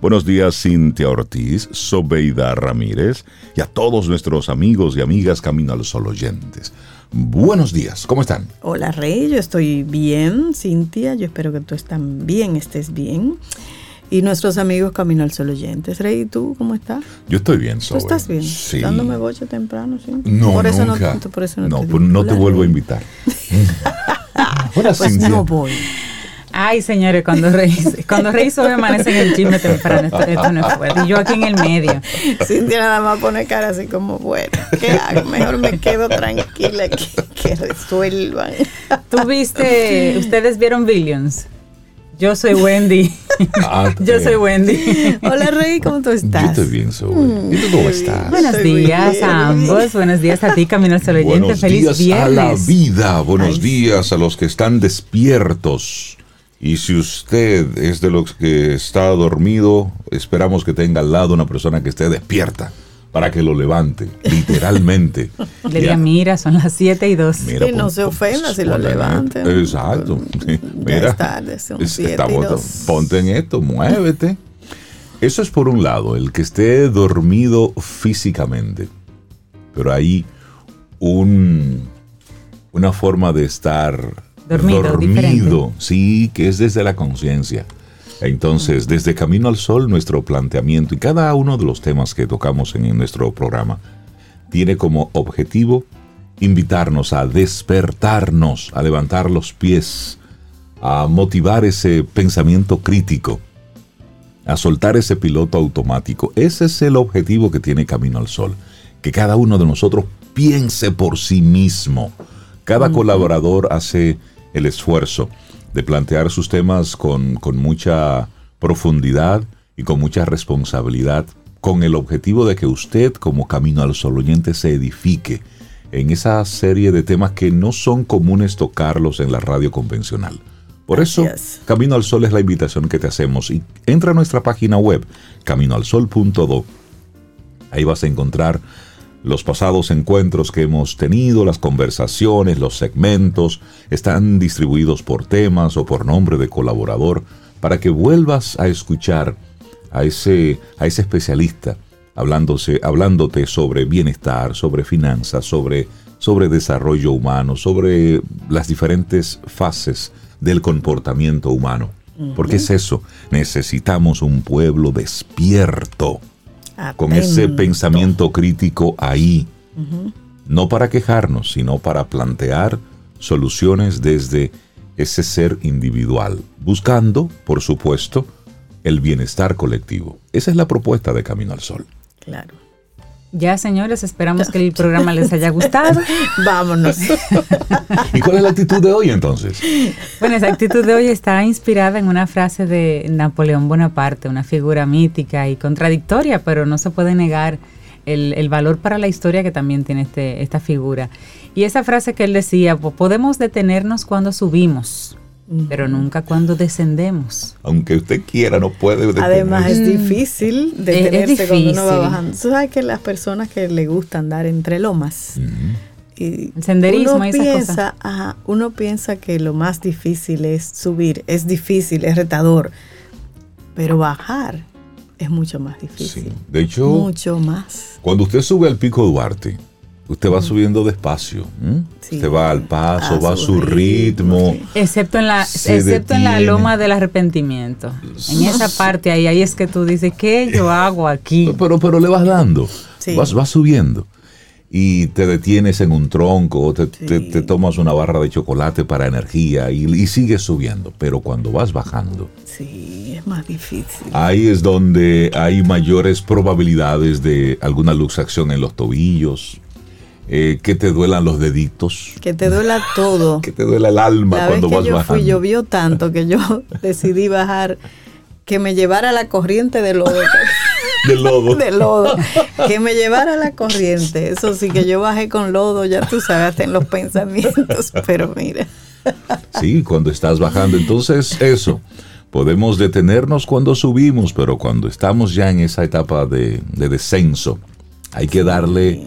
Buenos días Cintia Ortiz, Sobeida Ramírez y a todos nuestros amigos y amigas Camino al Sol oyentes. Buenos días, ¿cómo están? Hola Rey, yo estoy bien, Cintia, yo espero que tú también estés bien. Y nuestros amigos Camino al Sol oyentes. Rey, ¿tú cómo estás? Yo estoy bien, Sobe. ¿Tú estás bien? Sí. Dándome boche temprano, sí. No, por eso nunca. No, por eso no, no, te, pues no te vuelvo a invitar. Hola, pues Cintia. no voy. Ay, señores, cuando Rey, cuando Rey Sobe amanece en el chisme temprano, esto, esto, no es fuerte. Y yo aquí en el medio. Cintia nada más pone cara así como, bueno, ¿qué hago? Mejor me quedo tranquila que, que resuelvan. ¿Tú viste, ustedes vieron Billions? Yo soy Wendy. Ah, yo soy Wendy. Hola Rey, ¿cómo tú estás? Yo estoy bien, Zoe. ¿Y tú cómo estás? Buenos Estoy días a ambos. Buenos días a ti, Camino al Sol oyente. Buenos Feliz días viernes. a la vida, buenos Ay, días a los que están despiertos. Y si usted es de los que está dormido, esperamos que tenga al lado una persona que esté despierta para que lo levante, literalmente. Le diga, mira, son las 7 y 2. Mira, Y no pon- se ofenda si lo levanten. esto. Exacto. Mira, es tarde, son es- siete y estamos- dos. ponte en esto, muévete. Eso es por un lado, el que esté dormido físicamente. Pero hay un, una forma de estar Dormido, sí, que es desde la conciencia. Entonces, desde Camino al Sol, nuestro planteamiento y cada uno de los temas que tocamos en nuestro programa tiene como objetivo invitarnos a despertarnos, a levantar los pies, a motivar ese pensamiento crítico, a soltar ese piloto automático. Ese es el objetivo que tiene Camino al Sol, que cada uno de nosotros piense por sí mismo. Cada colaborador hace el esfuerzo de plantear sus temas con, con mucha profundidad y con mucha responsabilidad, con el objetivo de que usted como Camino al Sol oyente se edifique en esa serie de temas que no son comunes tocarlos en la radio convencional. Por eso. Camino al Sol es la invitación que te hacemos. Y entra a nuestra página web, caminoalsol.do. Ahí vas a encontrar los pasados encuentros que hemos tenido, las conversaciones, los segmentos, están distribuidos por temas o por nombre de colaborador, para que vuelvas a escuchar a ese, a ese especialista hablándose, hablándote sobre bienestar, sobre finanzas, sobre, sobre desarrollo humano, sobre las diferentes fases del comportamiento humano. Porque es eso, necesitamos un pueblo despierto con ese pensamiento crítico ahí, no para quejarnos, sino para plantear soluciones desde ese ser individual, buscando, por supuesto, el bienestar colectivo. Esa es la propuesta de Camino al Sol. Claro. Ya, señores, esperamos que el programa les haya gustado. Vámonos. ¿Y cuál es la actitud de hoy entonces? Bueno, esa actitud de hoy está inspirada en una frase de Napoleón Bonaparte, una figura mítica y contradictoria, pero no se puede negar el, el valor para la historia que también tiene este, esta figura. Y esa frase que él decía, "Po- podemos detenernos cuando subimos, pero nunca cuando descendemos. Aunque usted quiera, no puede detenerse. Además es difícil detenerse es cuando uno va difícil. bajando. Tú sabes que las personas que le gusta andar entre lomas y El senderismo uno y esas piensa, cosas. ajá, uno piensa que lo más difícil es subir, es difícil, es retador, pero bajar es mucho más difícil. Sí. De hecho, Mucho más. cuando usted sube al pico Duarte, usted va subiendo despacio. Sí. Usted va al paso, A va a su ritmo. ritmo. Excepto en la, excepto en la loma del arrepentimiento. En esa parte ahí, ahí es que tú dices, ¿qué yo hago aquí? Pero, pero le vas dando, Sí. vas, vas subiendo. Y te detienes en un tronco, o te, te- Sí. te tomas una barra de chocolate para energía y, y sigues subiendo. Pero cuando vas bajando, Sí, es más difícil. ahí es donde hay mayores probabilidades de alguna luxación en los tobillos, eh, que te duelan los deditos, Que te duela todo. que te duela el alma La vez cuando que vas yo bajando. fui, llovió tanto que yo decidí bajar, que me llevara la corriente de lodo. Del lodo. de lodo. Que me llevara la corriente. Eso sí, que yo bajé con lodo, ya tú sabes, en los pensamientos. Pero mira, Sí, cuando estás bajando. Entonces, eso. Podemos detenernos cuando subimos, pero cuando estamos ya en esa etapa de, de descenso, hay que darle,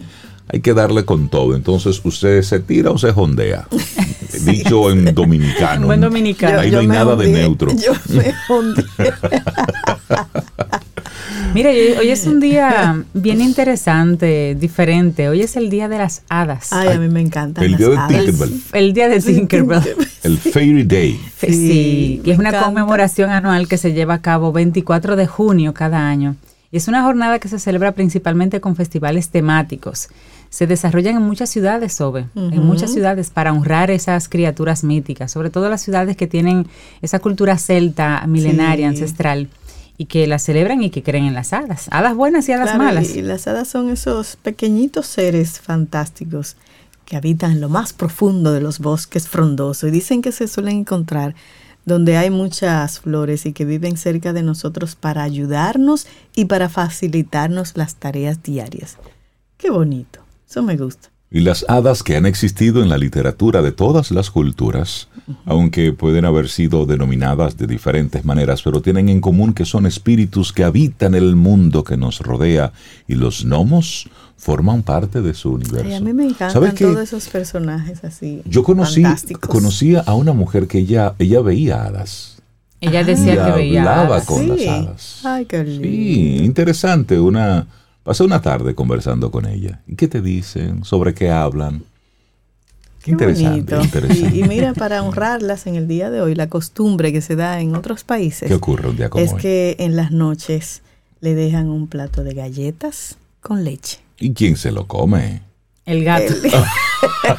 hay que darle con todo. Entonces, usted se tira o se jondea. Dicho en dominicano. En buen dominicano. Ahí no hay me nada de neutro. Yo me hundí. Mire, hoy es un día bien interesante, diferente. Hoy es el día de las hadas. Ay, a mí me encanta. El día de Tinkerbell. El día de Tinkerbell. El Fairy Day. Sí, y es una conmemoración anual que se lleva a cabo 24 de junio cada año. Y es una jornada que se celebra principalmente con festivales temáticos se desarrollan en muchas ciudades, Sobe, en muchas ciudades para honrar esas criaturas míticas, sobre todo las ciudades que tienen esa cultura celta, milenaria, ancestral y que las celebran y que creen en las hadas, hadas buenas y hadas malas. Y las hadas son esos pequeñitos seres fantásticos que habitan en lo más profundo de los bosques frondosos y dicen que se suelen encontrar donde hay muchas flores y que viven cerca de nosotros para ayudarnos y para facilitarnos las tareas diarias. Qué bonito. Eso me gusta. Y las hadas que han existido en la literatura de todas las culturas, aunque pueden haber sido denominadas de diferentes maneras, pero tienen en común que son espíritus que habitan el mundo que nos rodea y los gnomos forman parte de su universo. a mí me encantan todos esos personajes así. Yo conocí, conocía a una mujer que ella, ella veía hadas. Ella decía que veía hablaba con las hadas. Ay, qué lindo. Sí, interesante, una Pasé una tarde conversando con ella. ¿Y qué te dicen? ¿Sobre qué hablan? Qué, interesante, interesante. Y, mira, para honrarlas en el día de hoy, la costumbre que se da en otros países. ¿Qué ocurre un día como Es que en las noches le dejan un plato de galletas con leche. ¿Y quién se lo come? El gato. El,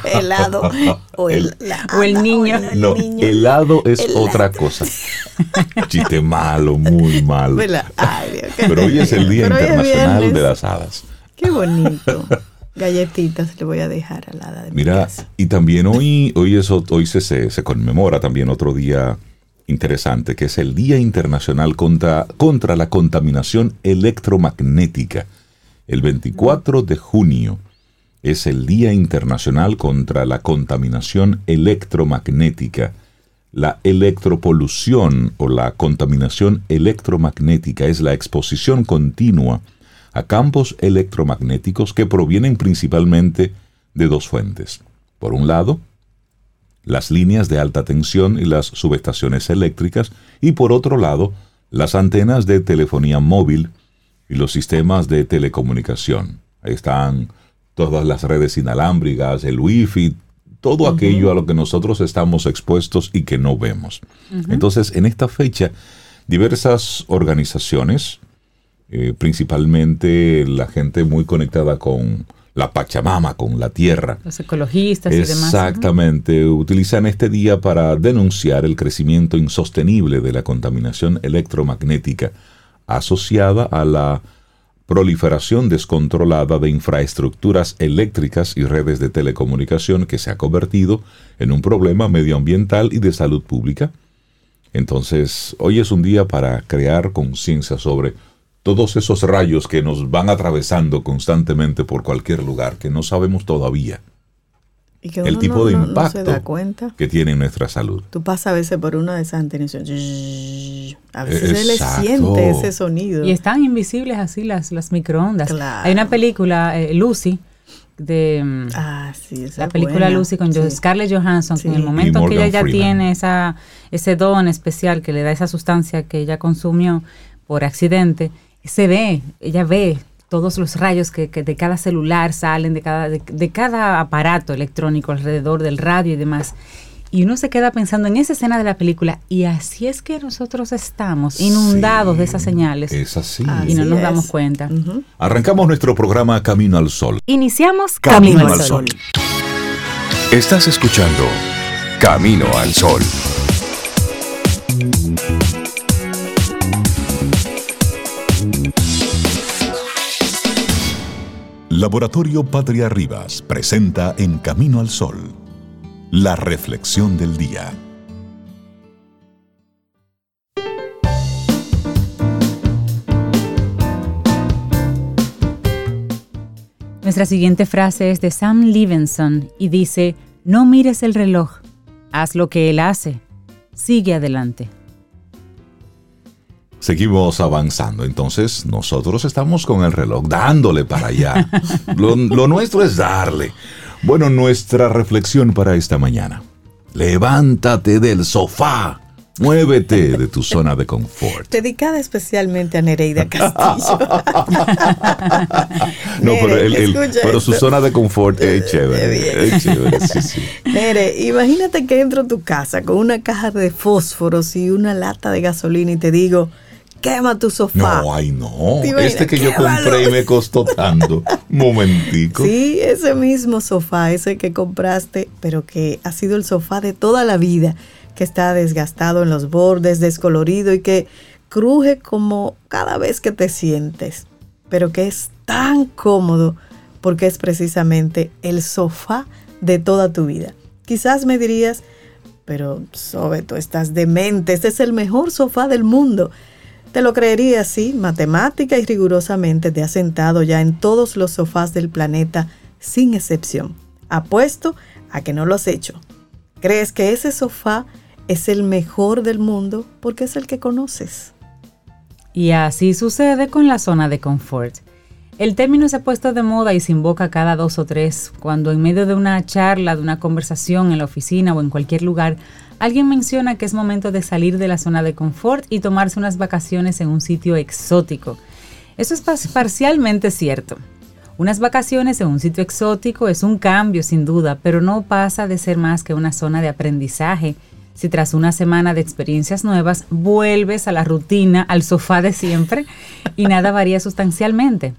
helado. O el, o el niño. no, helado es otra cosa. Chiste malo, muy malo. Pero hoy es el Día Internacional de las Hadas. Qué bonito. Galletitas le voy a dejar al hada de Mira, y también hoy, hoy, es, hoy se, se, conmemora también otro día interesante, que es el Día Internacional contra, contra la Contaminación Electromagnética. El 24 de junio es el Día Internacional contra la Contaminación Electromagnética. La electropolución o la contaminación electromagnética es la exposición continua a campos electromagnéticos que provienen principalmente de dos fuentes. Por un lado, las líneas de alta tensión y las subestaciones eléctricas y por otro lado, las antenas de telefonía móvil y los sistemas de telecomunicación. Están todas las redes inalámbricas, el wifi, todo aquello a lo que nosotros estamos expuestos y que no vemos. Entonces, en esta fecha, diversas organizaciones, eh, principalmente la gente muy conectada con la Pachamama, con la tierra. Los ecologistas y demás. Exactamente, utilizan este día para denunciar el crecimiento insostenible de la contaminación electromagnética asociada a la proliferación descontrolada de infraestructuras eléctricas y redes de telecomunicación que se ha convertido en un problema medioambiental y de salud pública. Entonces, hoy es un día para crear conciencia sobre todos esos rayos que nos van atravesando constantemente por cualquier lugar que no sabemos todavía el tipo de impacto que tiene en nuestra salud. Tú pasas a veces por una de esas antenas a veces se le siente ese sonido. Y están invisibles así las, las microondas. Hay una película, eh, Lucy, de mm, ah, sí, la película Lucy con Scarlett Johansson, en el momento que ella ya tiene esa, ese don especial que le da esa sustancia que ella consumió por accidente, se ve, ella ve todos los rayos que, de cada celular salen, de cada, de, cada aparato electrónico alrededor del radio y demás. Y uno se queda pensando en esa escena de la película, y así es que nosotros estamos inundados de esas señales. Es así. Y no nos damos cuenta. Arrancamos nuestro programa Camino al Sol. Iniciamos Camino, al Sol. Estás escuchando Camino al Sol. Laboratorio Patria Rivas presenta En Camino al Sol, la reflexión del día. Nuestra siguiente frase es de Sam Levinson y dice, no mires el reloj, haz lo que él hace, sigue adelante. Seguimos avanzando, entonces nosotros estamos con el reloj dándole para allá. lo, nuestro es darle. Bueno, nuestra reflexión para esta mañana. Levántate del sofá Muévete de tu zona de confort. Dedicada especialmente a Nereida Castillo. no, pero, el, pero, su zona de confort es chévere. Es chévere, sí, sí. Nere, imagínate que entro a tu casa con una caja de fósforos y una lata de gasolina y te digo, quema tu sofá. No, ay no. Este que yo compré y me costó tanto. Momentico. Sí, ese mismo sofá, ese que compraste, pero que ha sido el sofá de toda la vida que está desgastado en los bordes, descolorido y que cruje como cada vez que te sientes, pero que es tan cómodo porque es precisamente el sofá de toda tu vida. Quizás me dirías, pero sobre tú estás demente, este es el mejor sofá del mundo. Te lo creería así, matemática y rigurosamente te has sentado ya en todos los sofás del planeta sin excepción. Apuesto a que no lo has hecho. ¿Crees que ese sofá es el mejor del mundo porque es el que conoces. Y así sucede con la zona de confort. El término se ha puesto de moda y se invoca cada dos o tres cuando en medio de una charla, de una conversación en la oficina o en cualquier lugar, alguien menciona que es momento de salir de la zona de confort y tomarse unas vacaciones en un sitio exótico. Eso es parcialmente cierto. Unas vacaciones en un sitio exótico es un cambio sin duda, pero no pasa de ser más que una zona de aprendizaje si tras una semana de experiencias nuevas vuelves a la rutina, al sofá de siempre y nada varía sustancialmente.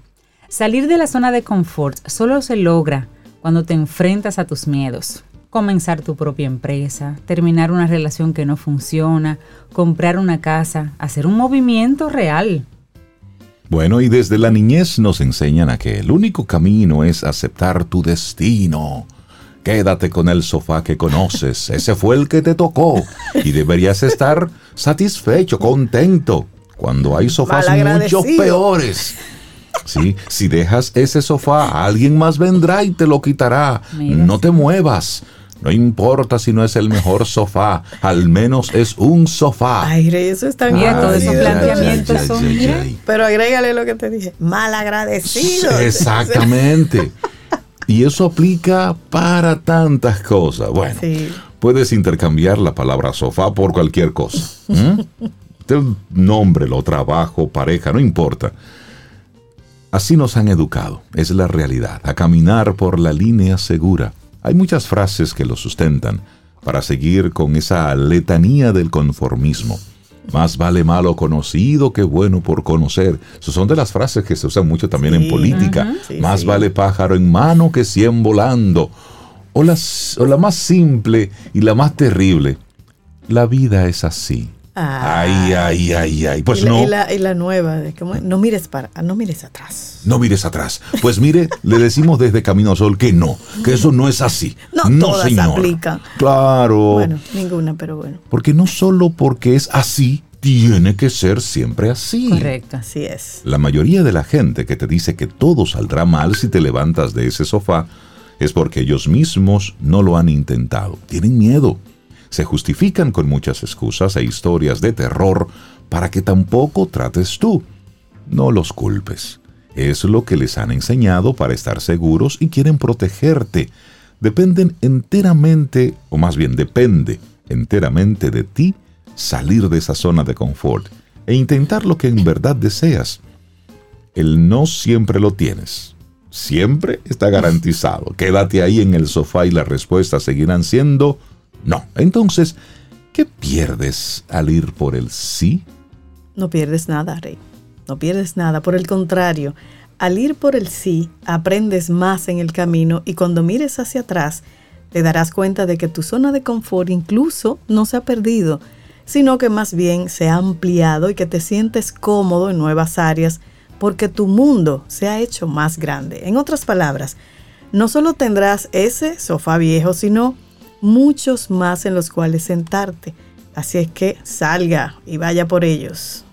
Salir de la zona de confort solo se logra cuando te enfrentas a tus miedos. Comenzar tu propia empresa, terminar una relación que no funciona, comprar una casa, hacer un movimiento real. Bueno, y desde la niñez nos enseñan a que el único camino es aceptar tu destino Quédate con el sofá que conoces, ese fue el que te tocó y deberías estar satisfecho, contento, cuando hay sofás mucho peores. Sí, si dejas ese sofá, alguien más vendrá y te lo quitará. No te muevas. No importa si no es el mejor sofá, al menos es un sofá. Ay, eso está bien. Todos esos planteamientos son. Pero agrégale lo que te dije. Mal agradecido. Exactamente. Y eso aplica para tantas cosas. Bueno, puedes intercambiar la palabra sofá por cualquier cosa. nombre, lo trabajo, pareja, no importa. Así nos han educado, es la realidad, a caminar por la línea segura. Hay muchas frases que lo sustentan para seguir con esa letanía del conformismo. Más vale malo conocido que bueno por conocer. Esas son de las frases que se usan mucho también en política. Más vale pájaro en mano que cien volando. O, las, o la más simple y la más terrible. La vida es así. Ah. ay, ay, ay, ay. Pues no. Y la, nueva, no mires para, no mires atrás. No mires atrás. Pues mire, le decimos desde Camino al Sol que no, que eso no es así. No, no todas aplican. Claro. Bueno, ninguna, pero bueno. Porque no solo porque es así, tiene que ser siempre así. Correcto, así es. La mayoría de la gente que te dice que todo saldrá mal si te levantas de ese sofá es porque ellos mismos no lo han intentado. Tienen miedo se justifican con muchas excusas e historias de terror para que tampoco trates tú. No los culpes. Es lo que les han enseñado para estar seguros y quieren protegerte. Dependen enteramente, o más bien depende enteramente de ti, salir de esa zona de confort e intentar lo que en verdad deseas. El no siempre lo tienes. Siempre está garantizado. Quédate ahí en el sofá y las respuestas seguirán siendo no. Entonces, ¿qué pierdes al ir por el sí? No pierdes nada, Rey. No pierdes nada. Por el contrario, al ir por el sí, aprendes más en el camino y cuando mires hacia atrás, te darás cuenta de que tu zona de confort incluso no se ha perdido, sino que más bien se ha ampliado y que te sientes cómodo en nuevas áreas porque tu mundo se ha hecho más grande. En otras palabras, no solo tendrás ese sofá viejo, sino muchos más en los cuales sentarte. Así es que salga y vaya por ellos.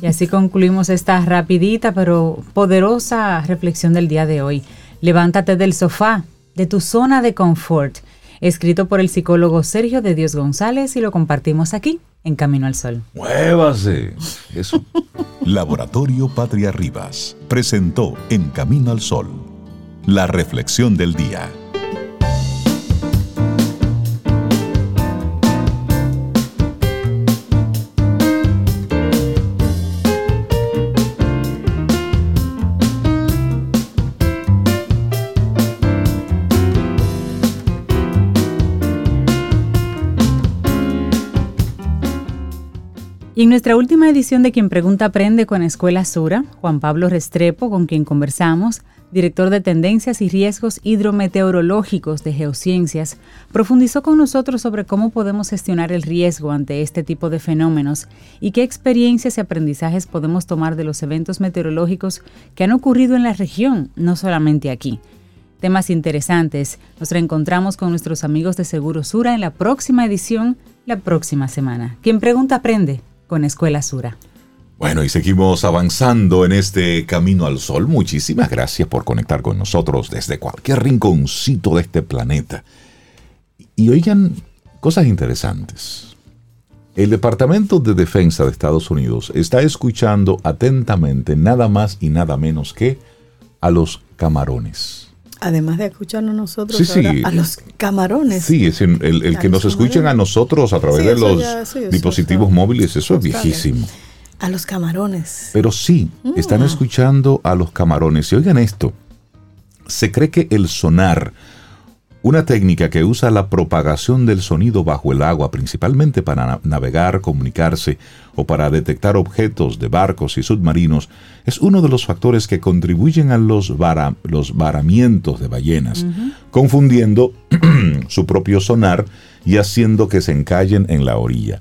Y así concluimos esta rapidita pero poderosa reflexión del día de hoy. Levántate del sofá, de tu zona de confort, escrito por el psicólogo Sergio de Dios González y lo compartimos aquí en Camino al Sol. Muévase. Eso. Laboratorio Patria Rivas presentó En Camino al Sol la reflexión del día. En nuestra última edición de Quien Pregunta Aprende con Escuela Sura, Juan Pablo Restrepo, con quien conversamos, director de Tendencias y Riesgos Hidrometeorológicos de Geociencias, profundizó con nosotros sobre cómo podemos gestionar el riesgo ante este tipo de fenómenos y qué experiencias y aprendizajes podemos tomar de los eventos meteorológicos que han ocurrido en la región, no solamente aquí. Temas interesantes. Nos reencontramos con nuestros amigos de Seguro Sura en la próxima edición, la próxima semana. Quien pregunta aprende con Escuela Sura. Bueno, y seguimos avanzando en este camino al sol. Muchísimas gracias por conectar con nosotros desde cualquier rinconcito de este planeta. Y oigan cosas interesantes. El Departamento de Defensa de Estados Unidos está escuchando atentamente nada más y nada menos que a los camarones. Además de escucharnos nosotros a los camarones. Sí, es el, que nos escuchen a nosotros a través de los dispositivos móviles, eso es viejísimo. A los camarones. Pero sí, están mm. escuchando a los camarones. Y oigan esto, se cree que el sonar, una técnica que usa la propagación del sonido bajo el agua, principalmente para navegar, comunicarse o para detectar objetos de barcos y submarinos, es uno de los factores que contribuyen a los, los varamientos de ballenas, confundiendo su propio sonar y haciendo que se encallen en la orilla.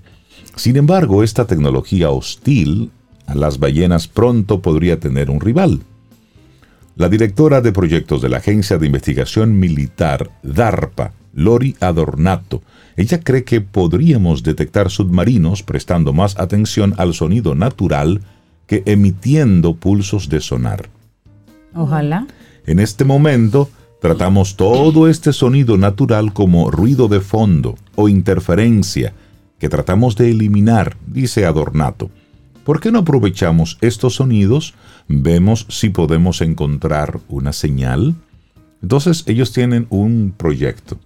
Sin embargo, esta tecnología hostil a las ballenas pronto podría tener un rival. La directora de proyectos de la Agencia de Investigación Militar, DARPA, Lori Adornato, ella cree que podríamos detectar submarinos prestando más atención al sonido natural que emitiendo pulsos de sonar. Ojalá. En este momento, tratamos todo este sonido natural como ruido de fondo o interferencia que tratamos de eliminar, dice Adornato. ¿Por qué no aprovechamos estos sonidos? Vemos si podemos encontrar una señal. Entonces ellos tienen un proyecto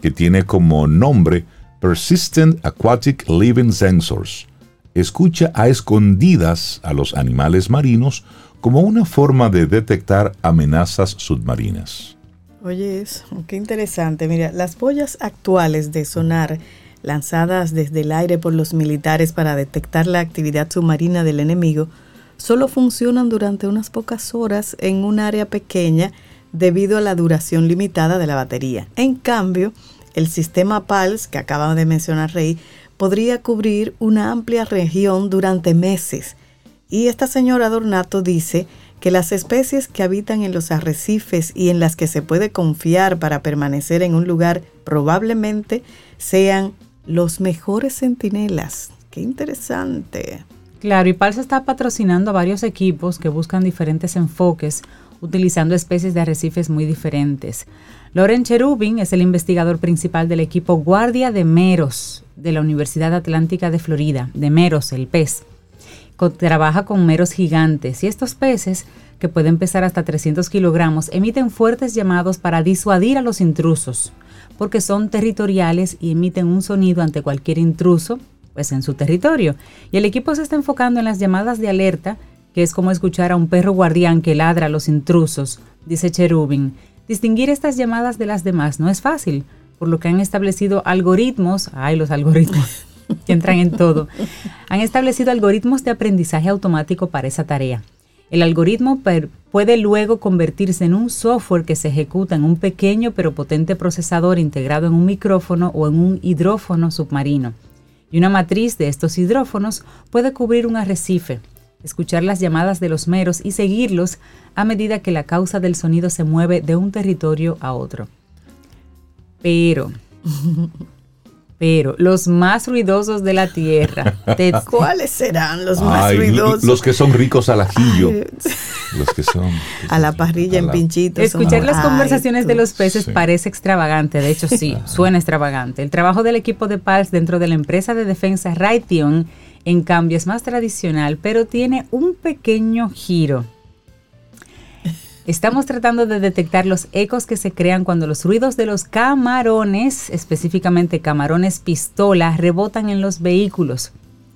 que tiene como nombre Persistent Aquatic Living Sensors. Escucha a escondidas a los animales marinos como una forma de detectar amenazas submarinas. Oye, eso, qué interesante. Mira, las boyas actuales de sonar lanzadas desde el aire por los militares para detectar la actividad submarina del enemigo, solo funcionan durante unas pocas horas en un área pequeña debido a la duración limitada de la batería. En cambio, el sistema PALS que acaba de mencionar Rey podría cubrir una amplia región durante meses. Y esta señora Dornato dice que las especies que habitan en los arrecifes y en las que se puede confiar para permanecer en un lugar probablemente sean los mejores centinelas. Qué interesante. Claro, y Palsa está patrocinando a varios equipos que buscan diferentes enfoques utilizando especies de arrecifes muy diferentes. Loren Cherubin es el investigador principal del equipo Guardia de Meros de la Universidad Atlántica de Florida, de Meros, el pez. Trabaja con meros gigantes y estos peces, que pueden pesar hasta 300 kilogramos, emiten fuertes llamados para disuadir a los intrusos porque son territoriales y emiten un sonido ante cualquier intruso, pues en su territorio. Y el equipo se está enfocando en las llamadas de alerta, que es como escuchar a un perro guardián que ladra a los intrusos, dice Cherubin. Distinguir estas llamadas de las demás no es fácil, por lo que han establecido algoritmos, ay los algoritmos, que entran en todo, han establecido algoritmos de aprendizaje automático para esa tarea. El algoritmo puede luego convertirse en un software que se ejecuta en un pequeño pero potente procesador integrado en un micrófono o en un hidrófono submarino. Y una matriz de estos hidrófonos puede cubrir un arrecife, escuchar las llamadas de los meros y seguirlos a medida que la causa del sonido se mueve de un territorio a otro. Pero pero los más ruidosos de la tierra. ¿Cuáles serán los más ruidosos? Los que son ricos al ajillo. los que son. A la parrilla en pinchitos. Escuchar las conversaciones de los peces parece extravagante. De hecho, sí, suena extravagante. El trabajo del equipo de PALS dentro de la empresa de defensa Raytheon, en cambio, es más tradicional, pero tiene un pequeño giro. Estamos tratando de detectar los ecos que se crean cuando los ruidos de los camarones, específicamente camarones pistola, rebotan en los vehículos.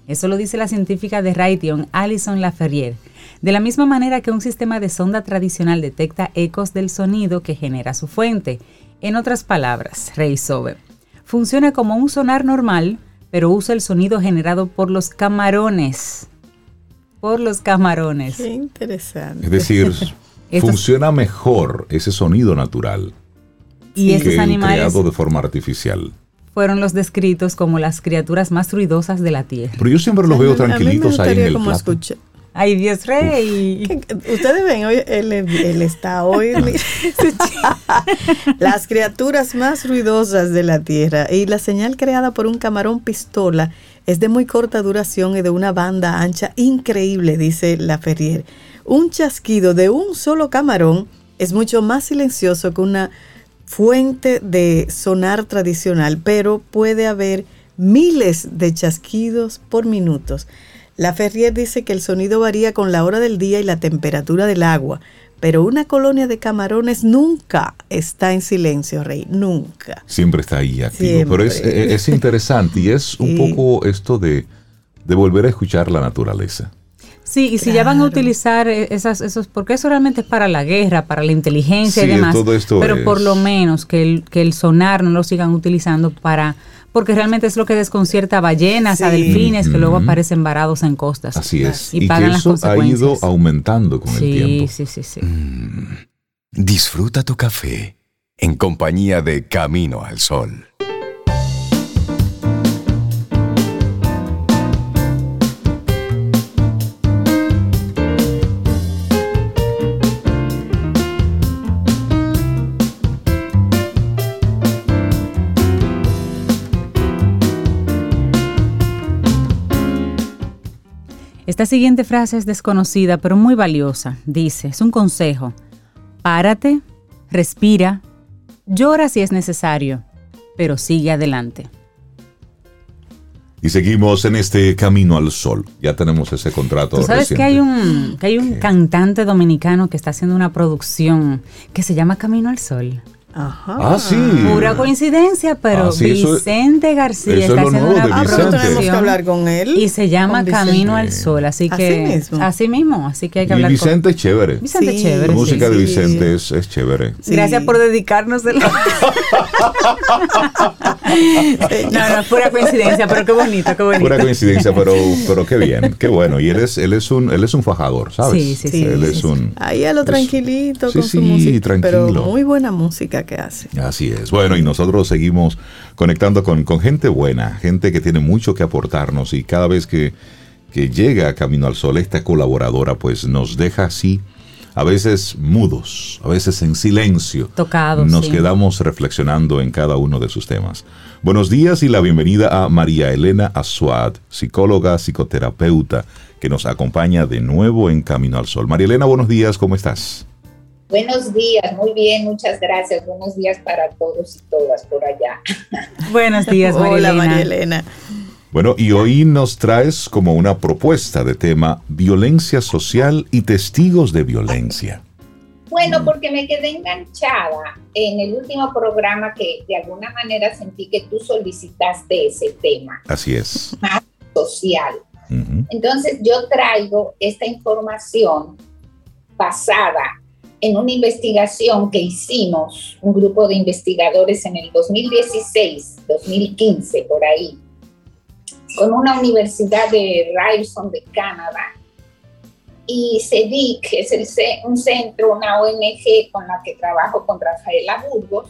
Eso lo dice la científica de Raytheon, Alison Laferrier. De la misma manera que un sistema de sonda tradicional detecta ecos del sonido que genera su fuente. En otras palabras, Rey Sobe, funciona como un sonar normal, pero usa el sonido generado por los camarones. Por los camarones. Qué interesante. Es decir, Estos- funciona mejor ese sonido natural Y que estos el animales creado de forma artificial. fueron los descritos como las criaturas más ruidosas de la Tierra. Pero yo siempre los veo A mí me tranquilitos ahí en el como plato. ¡Ay, Dios rey! Que- Ustedes ven, hoy él, él está hoy. Las criaturas más ruidosas de la Tierra y la señal creada por un camarón pistola es de muy corta duración y de una banda ancha increíble, dice la Ferrier. Un chasquido de un solo camarón es mucho más silencioso que una fuente de sonar tradicional, pero puede haber miles de chasquidos por minutos. La Ferrier dice que el sonido varía con la hora del día y la temperatura del agua, pero una colonia de camarones nunca está en silencio, Rey, nunca. Siempre está ahí activo. Siempre. Pero es, eh, es interesante y es un Sí. poco esto de, de volver a escuchar la naturaleza. Sí, y si ya van a utilizar eh, esas, esos, porque eso realmente es para la guerra, para la inteligencia Sí, y demás. todo esto pero es- por lo menos que el, que el sonar no lo sigan utilizando para, porque realmente es lo que desconcierta a ballenas, a delfines, que luego aparecen varados en costas. Así es. Y Y, que pagan las eso ha ido aumentando con el tiempo. sí, sí, sí. Disfruta tu café en compañía de Camino al Sol. Esta siguiente frase es desconocida, pero muy valiosa. Dice, es un consejo. Párate, respira, llora si es necesario, pero sigue adelante. Y seguimos en este camino al sol. Ya tenemos ese contrato. Tú sabes que reciente. hay un, que hay un cantante dominicano que está haciendo una producción que se llama Camino al Sol. Ajá. Ah, sí. Pura coincidencia, pero Ah, sí, eso- Vicente García eso es está lo haciendo nuevo una de Ah, pero tenemos que hablar con él. y se llama con. Camino al Sol, así Así que mismo. así mismo, así que hay que Y hablar Vicente es chévere. con Vicente Sí. chévere. La sí. música de sí. Vicente es, es chévere. Sí. Gracias por dedicarnos el... No, no, pura coincidencia, pero qué bonito, qué bonito. Pura coincidencia, pero, pero qué bien, qué bueno. Y él es, él es un, él es un fajador, ¿sabes? Sí, sí, sí. Él es un. Ahí a lo es- tranquilito Sí, con su sí, música. Pero tranquilo. muy buena música que hace. Así es. Bueno, y nosotros seguimos conectando con, con gente buena, gente que tiene mucho que aportarnos y cada vez que, que llega a Camino al Sol, esta colaboradora pues nos deja así, a veces mudos, a veces en silencio. Tocados, Nos sí. quedamos reflexionando en cada uno de sus temas. Buenos días y la bienvenida a María Elena Azuad, psicóloga, psicoterapeuta, que nos acompaña de nuevo en Camino al Sol. María Elena, buenos días, ¿cómo estás? Buenos días, muy bien, muchas gracias. Buenos días para todos y todas por allá. Buenos días, María Hola, Elena. María Elena. Bueno, y hoy nos traes como una propuesta de tema violencia social y testigos de violencia. Bueno, porque me quedé enganchada en el último programa que de alguna manera sentí que tú solicitaste ese tema Así es. social. Ujú. Entonces yo traigo esta información basada en una investigación que hicimos, un grupo de investigadores en el 2016, 2015, por ahí, con una universidad de Ryerson de Canadá. Y CEDIC es el, un centro, una ONG con la que trabajo con Rafaela Burgos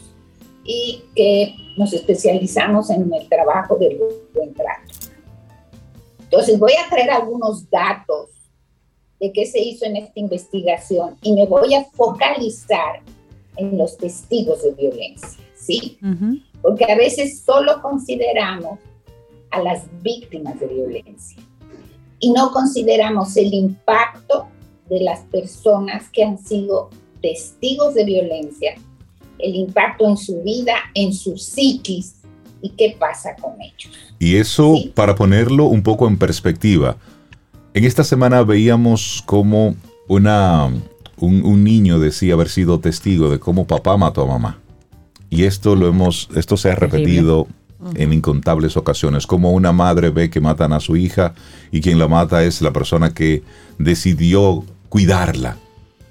y que nos especializamos en el trabajo del buen trato. Entonces voy a traer algunos datos de qué se hizo en esta investigación y me voy a focalizar en los testigos de violencia, ¿sí? Ujú. Porque a veces solo consideramos a las víctimas de violencia y no consideramos el impacto de las personas que han sido testigos de violencia, el impacto en su vida, en su psiquis y qué pasa con ellos. Y eso, Sí. para ponerlo un poco en perspectiva, en esta semana veíamos cómo una, un, un niño decía haber sido testigo de cómo papá mató a mamá. Y esto lo hemos, esto se ha repetido en incontables ocasiones, como una madre ve que matan a su hija y quien la mata es la persona que decidió cuidarla,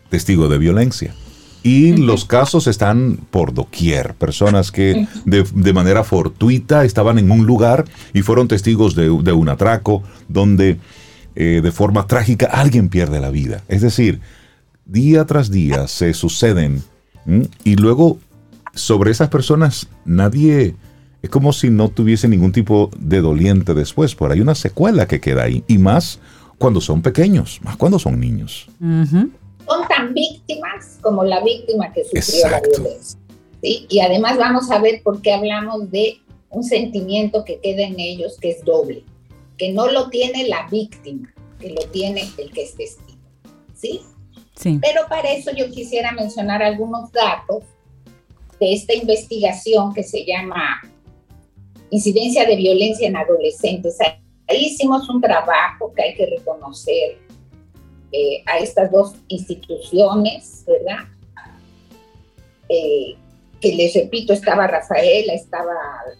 testigo de violencia. Y los casos están por doquier. Personas que de, de, manera fortuita estaban en un lugar y fueron testigos de, de un atraco donde eh, de forma trágica alguien pierde la vida. Es decir, día tras día se suceden y luego sobre esas personas nadie... Es como si no tuviese ningún tipo de doliente después, por hay una secuela que queda ahí. Y más cuando son pequeños, más cuando son niños. Son tan víctimas como la víctima que sufrió la violencia. Y además vamos a ver por qué hablamos de un sentimiento que queda en ellos que es doble, que no lo tiene la víctima, que lo tiene el que es testigo. ¿Sí? Sí. Pero para eso yo quisiera mencionar algunos datos de esta investigación que se llama Incidencia de Violencia en Adolescentes. Ahí hicimos un trabajo que hay que reconocer eh, a estas dos instituciones, ¿verdad? Eh, que les repito, estaba Rafaela, estaba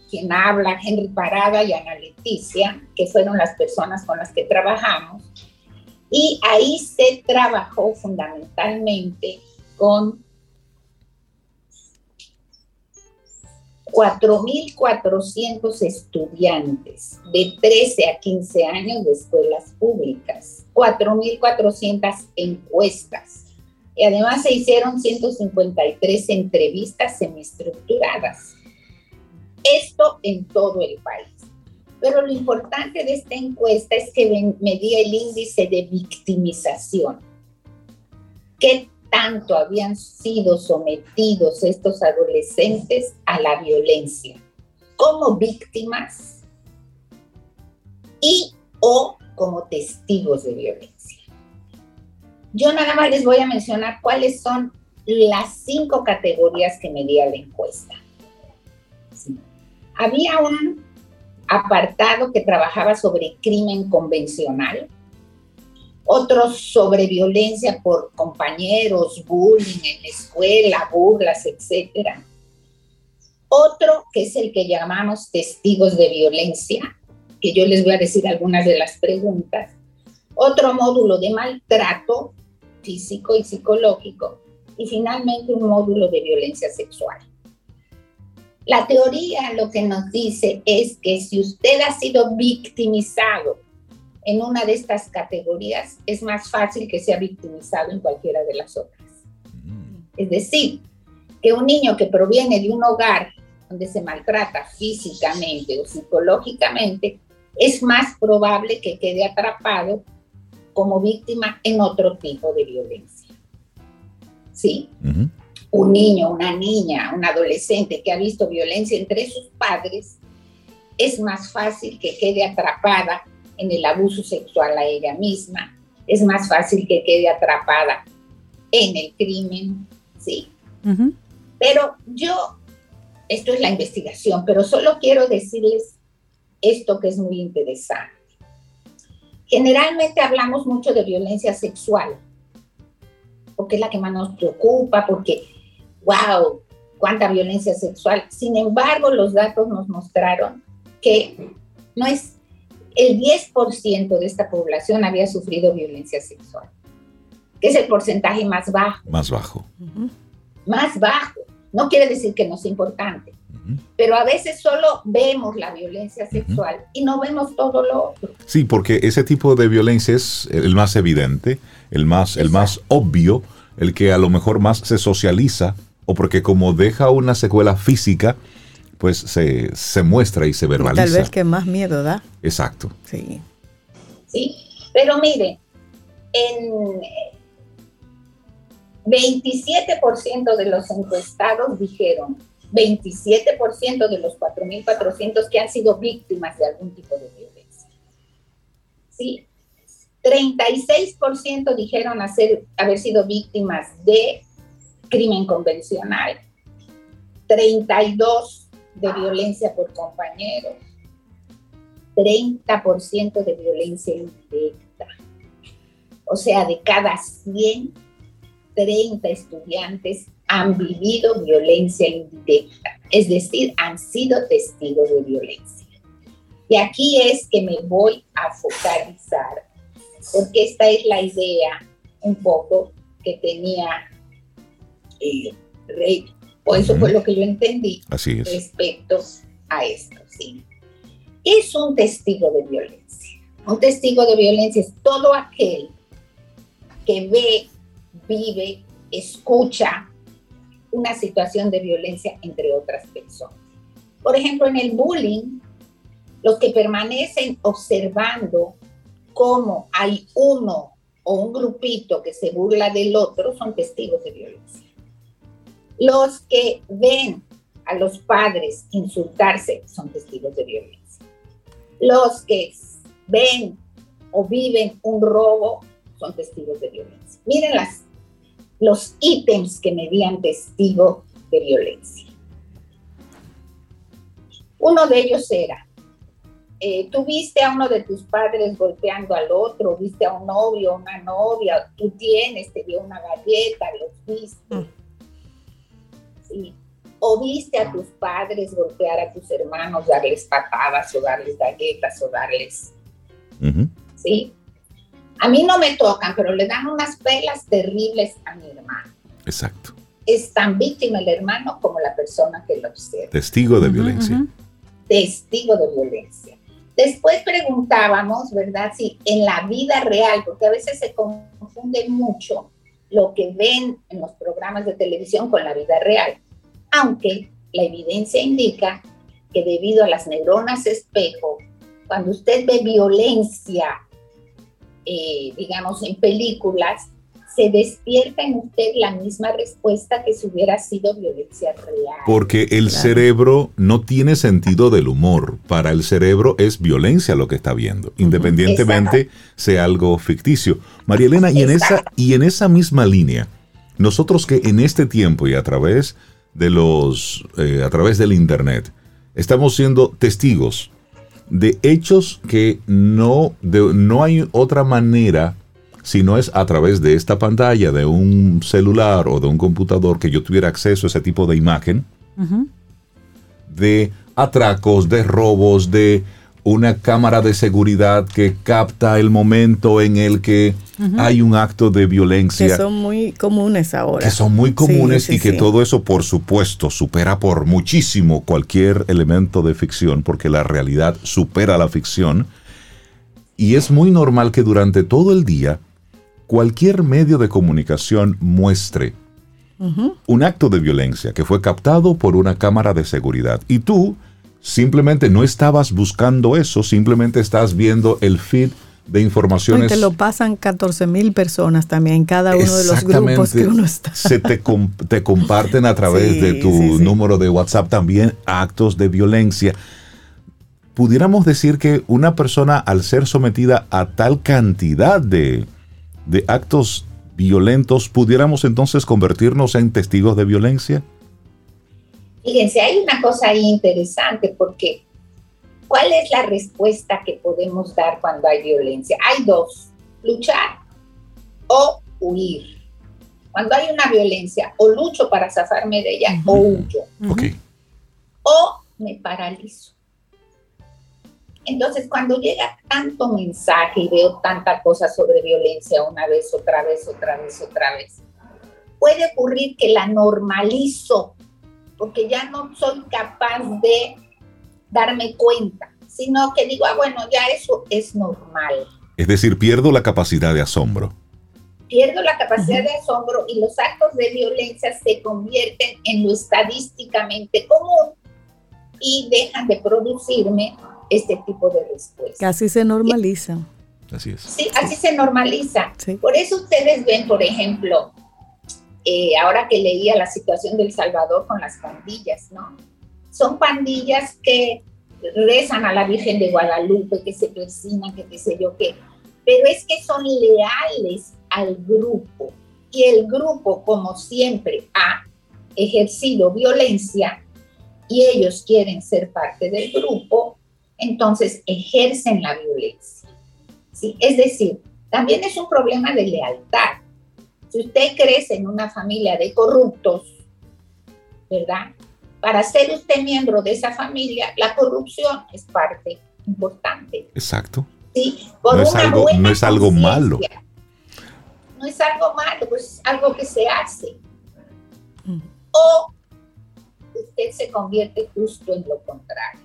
quien habla, Henry Parada y Ana Leticia, que fueron las personas con las que trabajamos. Y ahí se trabajó fundamentalmente con 4.400 estudiantes de 13 a 15 años de escuelas públicas, 4.400 encuestas. Y además se hicieron 153 entrevistas semiestructuradas. Esto en todo el país. Pero lo importante de esta encuesta es que medía el índice de victimización. ¿Qué tanto habían sido sometidos estos adolescentes a la violencia como víctimas y o como testigos de violencia. Yo nada más les voy a mencionar cuáles son las cinco categorías que medía la encuesta. Había un apartado que trabajaba sobre crimen convencional, otros sobre violencia por compañeros, bullying en la escuela, burlas, etc. Otro que es el que llamamos testigos de violencia, que yo les voy a decir algunas de las preguntas. Otro módulo de maltrato físico y psicológico. Y finalmente un módulo de violencia sexual. La teoría lo que nos dice es que si usted ha sido victimizado en una de estas categorías, es más fácil que sea victimizado en cualquiera de las otras. Mm. Es decir, que un niño que proviene de un hogar donde se maltrata físicamente o psicológicamente, es más probable que quede atrapado como víctima en otro tipo de violencia. ¿Sí? Un niño, una niña, un adolescente que ha visto violencia entre sus padres, es más fácil que quede atrapada en el abuso sexual a ella misma, es más fácil que quede atrapada en el crimen, ¿sí? Pero yo, esto es la investigación, pero solo quiero decirles esto que es muy interesante. Generalmente hablamos mucho de violencia sexual, porque es la que más nos preocupa, porque, wow, cuánta violencia sexual. Sin embargo, los datos nos mostraron que no es el 10% de esta población había sufrido violencia sexual, que es el porcentaje más bajo. Más bajo. Más bajo. No quiere decir que no sea importante, pero a veces solo vemos la violencia sexual y no vemos todo lo otro. Sí, porque ese tipo de violencia es el más evidente, el más, el más obvio, el que a lo mejor más se socializa, o porque como deja una secuela física, pues se, se muestra y se verbaliza. tal vez que más miedo da. Exacto. Sí. Sí, pero mire, en 27% de los encuestados dijeron, 27% de los 4.400 que han sido víctimas de algún tipo de violencia. Sí, 36% dijeron haber sido víctimas de crimen convencional. 32 de violencia por compañeros, 30% de violencia indirecta. O sea, de cada 100, 30 estudiantes han vivido violencia indirecta, es decir, han sido testigos de violencia. Y aquí es que me voy a focalizar, porque esta es la idea un poco que tenía eh, rape, o eso fue lo que yo entendí Así es. respecto a esto. ¿sí? ¿Qué es un testigo de violencia? Un testigo de violencia es todo aquel que ve, vive, escucha una situación de violencia entre otras personas. Por ejemplo, en el bullying, los que permanecen observando cómo hay uno o un grupito que se burla del otro son testigos de violencia. Los que ven a los padres insultarse son testigos de violencia. Los que ven o viven un robo son testigos de violencia. Miren las, los ítems que medían testigo de violencia. Uno de ellos era, eh, tú viste a uno de tus padres golpeando al otro, viste a un novio, una novia, tú tienes, te dio una galleta, los viste. Mm. Sí. O viste a tus padres golpear a tus hermanos, darles patadas o darles galletas o darles. ¿sí? A mí no me tocan, pero le dan unas pelas terribles a mi hermano. Exacto. Es tan víctima el hermano como la persona que lo observa. Testigo de violencia. testigo de violencia. Después preguntábamos, ¿verdad? Si en la vida real, porque a veces se confunde mucho lo que ven en los programas de televisión con la vida real. Aunque la evidencia indica que debido a las neuronas espejo, cuando usted ve violencia, eh, digamos, en películas, se despierta en usted la misma respuesta que si hubiera sido violencia real. Porque el cerebro no tiene sentido del humor. Para el cerebro es violencia lo que está viendo, independientemente sea algo ficticio. María Elena, y en, esa, y en esa misma línea, nosotros que en este tiempo y a través de los, eh, a través del internet, estamos siendo testigos de hechos que no, de- no hay otra manera si no es a través de esta pantalla, de un celular o de un computador que yo tuviera acceso a ese tipo de imagen, de atracos, de robos, de una cámara de seguridad que capta el momento en el que hay un acto de que violencia, son muy comunes ahora. que son muy comunes Sí, sí, y que sí. todo eso, por supuesto, supera por muchísimo cualquier elemento de ficción, porque la realidad supera la ficción. Y es muy normal que durante todo el día cualquier medio de comunicación muestre un acto de violencia que fue captado por una cámara de seguridad. Y tú simplemente no estabas buscando eso, simplemente estás viendo el feed de No, y informaciones. te lo pasan 14 mil personas también, cada uno de los grupos que uno está. Se te, com- te comparten a través Sí, de tu sí, sí. número de WhatsApp también actos de violencia. Pudiéramos decir que una persona al ser sometida a tal cantidad de, de actos violentos, pudiéramos entonces convertirnos en testigos de violencia. Fíjense, hay una cosa ahí interesante porque ¿cuál es la respuesta que podemos dar cuando hay violencia? Hay dos, luchar o huir. Cuando hay una violencia, o lucho para zafarme de ella o huyo, Ok. o me paralizo. Entonces, cuando llega tanto mensaje y veo tanta cosa sobre violencia una vez, otra vez, otra vez, otra vez, puede ocurrir que la normalizo, porque ya no soy capaz de darme cuenta, sino que digo, ah, bueno, ya eso es normal. Es decir, pierdo la capacidad de asombro. Pierdo la capacidad de asombro y los actos de violencia se convierten en lo estadísticamente común y dejan de producirme este tipo de respuestas. Casi se normaliza. Así es. Sí, así se normaliza. Sí. Por eso ustedes ven, por ejemplo, eh, ahora que leía la situación del Salvador con las pandillas, ¿no? Son pandillas que rezan a la Virgen de Guadalupe, que se persinan, que qué sé yo qué, pero es que son leales al grupo y el grupo, como siempre, ha ejercido violencia y ellos quieren ser parte del grupo, entonces ejercen la violencia. ¿sí? Es decir, también es un problema de lealtad. Si usted crece en una familia de corruptos, ¿verdad? Para ser usted miembro de esa familia, la corrupción es parte importante. Exacto. ¿sí? Por No es una algo- buena no es algo malo. No es algo malo, pues es algo que se hace. o usted se convierte justo en lo contrario.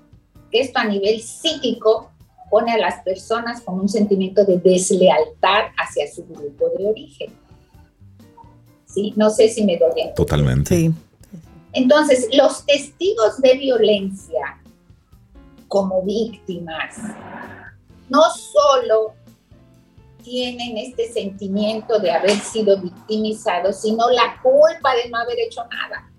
Esto a nivel psíquico pone a las personas con un sentimiento de deslealtad hacia su grupo de origen. ¿Sí? No sé si me doy. Totalmente. Sí. Entonces, los testigos de violencia como víctimas no solo tienen este sentimiento de haber sido victimizados, sino la culpa de no haber hecho nada.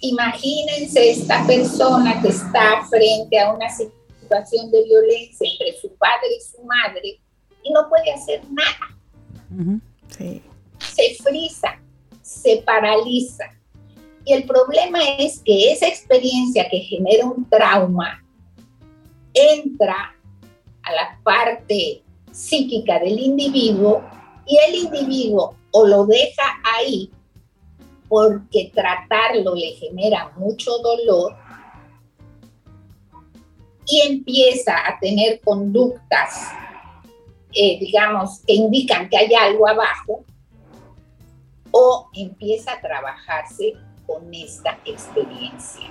Imagínense esta persona que está frente a una situación de violencia entre su padre y su madre y no puede hacer nada. Se frisa, se paraliza. Y el problema es que esa experiencia que genera un trauma entra a la parte psíquica del individuo y el individuo o lo deja ahí porque tratarlo le genera mucho dolor y empieza a tener conductas, eh, digamos, que indican que hay algo abajo, o empieza a trabajarse con esta experiencia.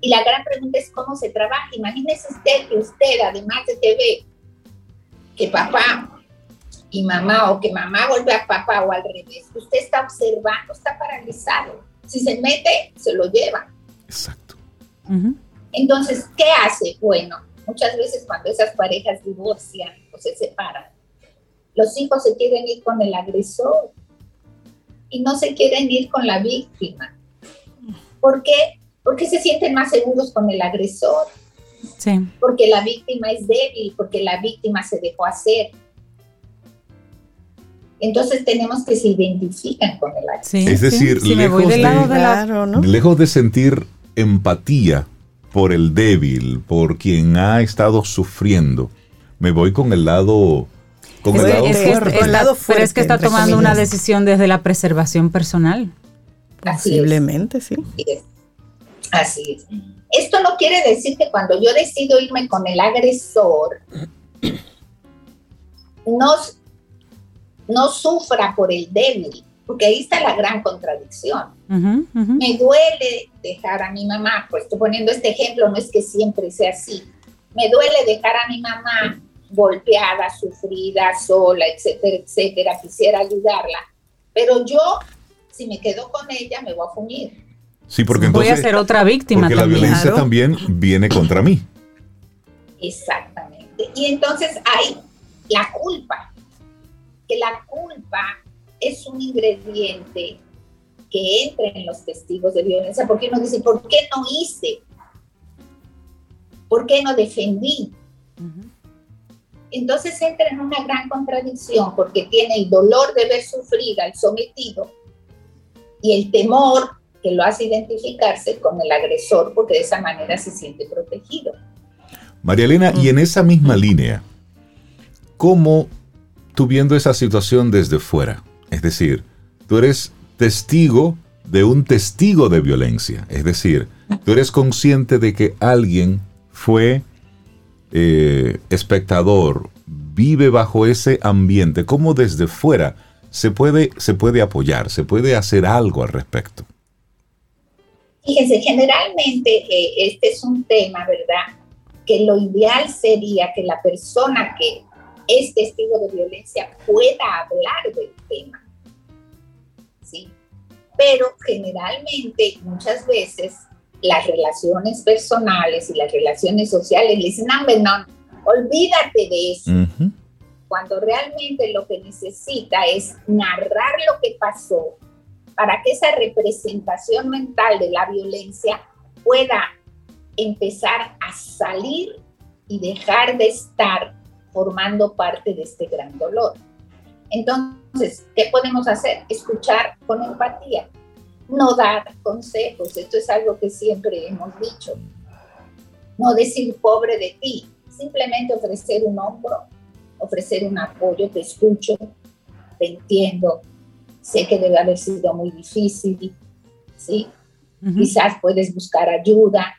Y la gran pregunta es cómo se trabaja. Imagínese usted que usted, además de TV, que papá y mamá o que mamá vuelve a papá o al revés. Usted está observando, está paralizado. Si se mete, se lo lleva. Exacto. Entonces, ¿qué hace? Bueno, muchas veces cuando esas parejas divorcian o se separan, los hijos se quieren ir con el agresor y no se quieren ir con la víctima. ¿Por qué? Porque se sienten más seguros con el agresor. Sí. Porque la víctima es débil, porque la víctima se dejó hacer, entonces tenemos que se identifican con el acto. es decir, lejos, de, sentir empatía por el débil, por quien ha estado sufriendo, me voy con el lado con el lado, fuerte. Pero es que está tomando una decisión desde la preservación personal. Posiblemente, sí. Así es. Esto no quiere decir que cuando yo decido irme con el agresor, nos no sufra por el débil, porque ahí está la gran contradicción. Me duele dejar a mi mamá, pues estoy poniendo este ejemplo, no es que siempre sea así. Me duele dejar a mi mamá golpeada, sufrida, sola, etcétera, etcétera. Quisiera ayudarla, pero yo, si me quedo con ella, me voy a fumir. Sí, porque entonces, voy a ser otra víctima. Porque la violencia también viene contra mí. Exactamente. Y entonces hay la culpa que la culpa es un ingrediente que entra en los testigos de violencia, porque uno dice, ¿por qué no hice? ¿Por qué no defendí? Entonces entra en una gran contradicción porque tiene el dolor de ver sufrir al sometido y el temor que lo hace identificarse con el agresor porque de esa manera se siente protegido. María Elena, y en esa misma línea, ¿cómo tú viendo esa situación desde fuera. Es decir, tú eres testigo de un testigo de violencia. Es decir, tú eres consciente de que alguien fue eh, espectador, vive bajo ese ambiente. ¿Cómo desde fuera se puede, se puede apoyar, se puede hacer algo al respecto? Fíjense, generalmente eh, este es un tema, ¿verdad? Que lo ideal sería que la persona que es testigo de violencia pueda hablar del tema. ¿sí? Pero generalmente, muchas veces, las relaciones personales y las relaciones sociales le dicen, no, olvídate de eso. Cuando realmente lo que necesita es narrar lo que pasó para que esa representación mental de la violencia pueda empezar a salir y dejar de estar formando parte de este gran dolor. Entonces, ¿qué podemos hacer? Escuchar con empatía, no dar consejos, esto es algo que siempre hemos dicho. No decir pobre de ti, simplemente ofrecer un hombro, ofrecer un apoyo, te escucho, te entiendo, sé que debe haber sido muy difícil, ¿sí? Quizás puedes buscar ayuda.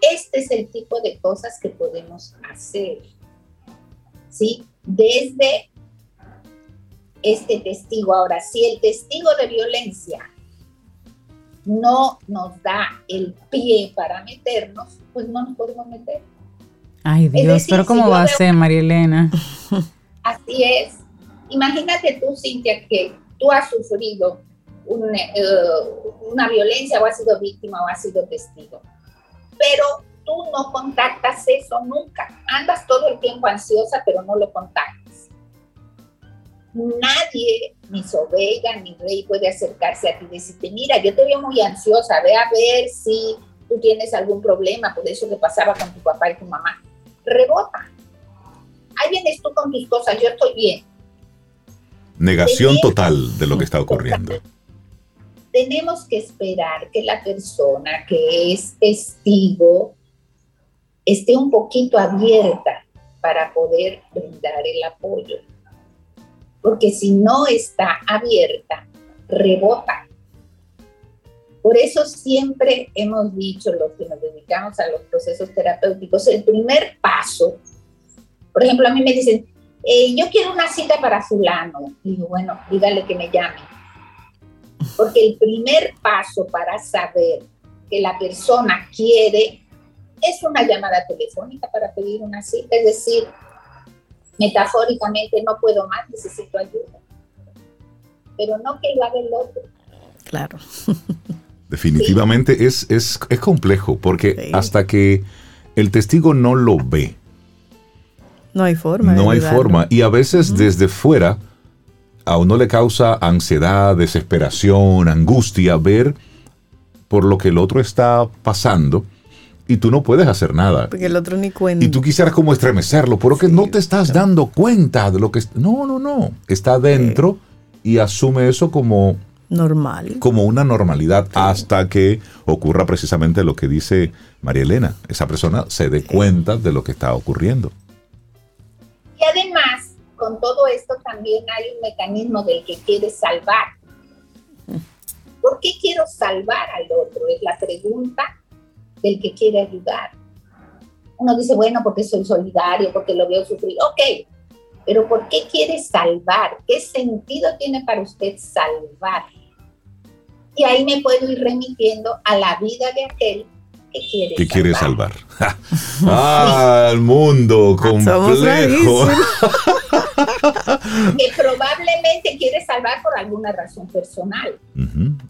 Este es el tipo de cosas que podemos hacer. ¿sí? Desde este testigo. Ahora, si el testigo de violencia no nos da el pie para meternos, pues no nos podemos meter. Ay Dios, pero ¿cómo va a ser, María Elena? Así es. Imagínate tú, Cintia, que tú has sufrido eh, una violencia o has sido víctima o has sido testigo. Pero tú no contactas eso nunca. Andas todo el tiempo ansiosa, pero no lo contactas. Nadie, ni Sobega, ni Rey, puede acercarse a ti y decirte, mira, yo te veo muy ansiosa, ve a ver si tú tienes algún problema por eso que pasaba con tu papá y tu mamá. Rebota. Ahí vienes tú con tus cosas, yo estoy bien. Negación total de lo que está ocurriendo. Tenemos que esperar que la persona que es testigo esté un poquito abierta para poder brindar el apoyo. Porque si no está abierta, rebota. Por eso siempre hemos dicho, los que nos dedicamos a los procesos terapéuticos, el primer paso, por ejemplo, a mí me dicen, eh, yo quiero una cita para fulano. Y bueno, dígale que me llame. Porque el primer paso para saber que la persona quiere es una llamada telefónica para pedir una cita, es decir, metafóricamente no puedo más, necesito ayuda. Pero no que lo haga el otro. Claro. Definitivamente es, es, complejo, porque hasta que el testigo no lo ve, no hay forma. No hay forma. Y a veces desde fuera a uno le causa ansiedad, desesperación, angustia ver por lo que el otro está pasando y tú no puedes hacer nada. Porque el otro ni cuenta. Y tú quisieras como estremecerlo, pero que no te estás dando cuenta de lo que... No, no, no. Está dentro y asume eso como... Normal. Como una normalidad hasta que ocurra precisamente lo que dice María Elena. Esa persona se dé cuenta de lo que está ocurriendo. Y además, con todo esto también hay un mecanismo del que quiere salvar. ¿Por qué quiero salvar al otro? Es la pregunta del que quiere ayudar. Uno dice, bueno, porque soy solidario, porque lo veo sufrir. Ok, pero ¿por qué quiere salvar? ¿Qué sentido tiene para usted salvar? Y ahí me puedo ir remitiendo a la vida de aquel que quiere salvar. ah, el mundo complejo. que probablemente quiere salvar por alguna razón personal.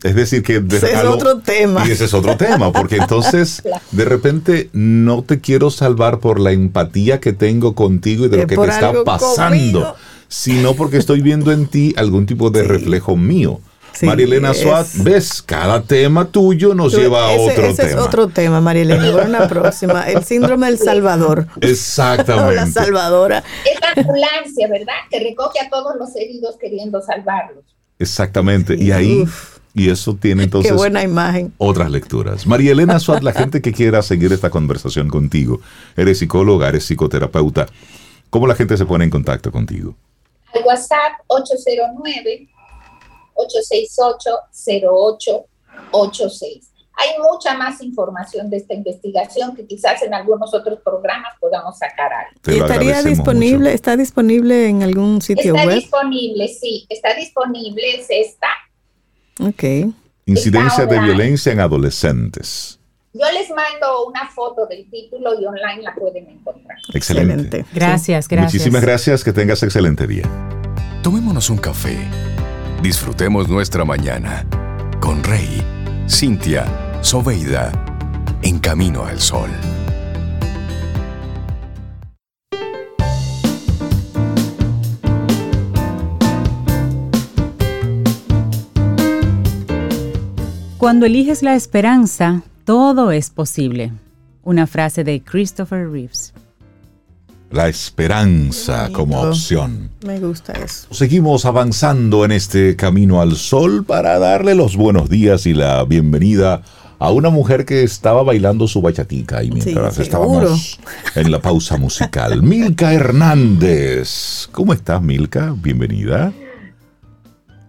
Es decir, que ese es otro tema. Y ese es otro tema, porque entonces de repente no te quiero salvar por la empatía que tengo contigo y de lo que te está pasando, sino porque estoy viendo en ti algún tipo de reflejo mío. Marilena Suat, ves, cada tema tuyo nos lleva a otro ese tema. es otro tema, Marilena, para una próxima. El síndrome del Salvador. Exactamente. la salvadora. Es la ambulancia, ¿verdad? Que recoge a todos los heridos queriendo salvarlos. Exactamente. Y ahí... Y eso tiene entonces Qué buena imagen. otras lecturas. María Elena Suat, la gente que quiera seguir esta conversación contigo, eres psicóloga, eres psicoterapeuta. ¿Cómo la gente se pone en contacto contigo? Al WhatsApp 809 868-0886. Hay mucha más información de esta investigación que quizás en algunos otros programas podamos sacar algo. ¿Y estaría disponible, está disponible en algún sitio web? Está disponible, sí, está disponible, es esta. Ok. Incidencia de violencia en adolescentes. Yo les mando una foto del título y online la pueden encontrar. Excelente. Gracias, gracias. Muchísimas gracias, que tengas excelente día. Tomémonos un café Disfrutemos nuestra mañana con Rey, Cintia, Soveida, en camino al sol. Cuando eliges la esperanza, todo es posible. Una frase de Christopher Reeves la esperanza como opción. Me gusta eso. Seguimos avanzando en este camino al sol para darle los buenos días y la bienvenida a una mujer que estaba bailando su bachatica y mientras estábamos en la pausa musical. Milka Hernández. ¿Cómo estás, Milka? Bienvenida.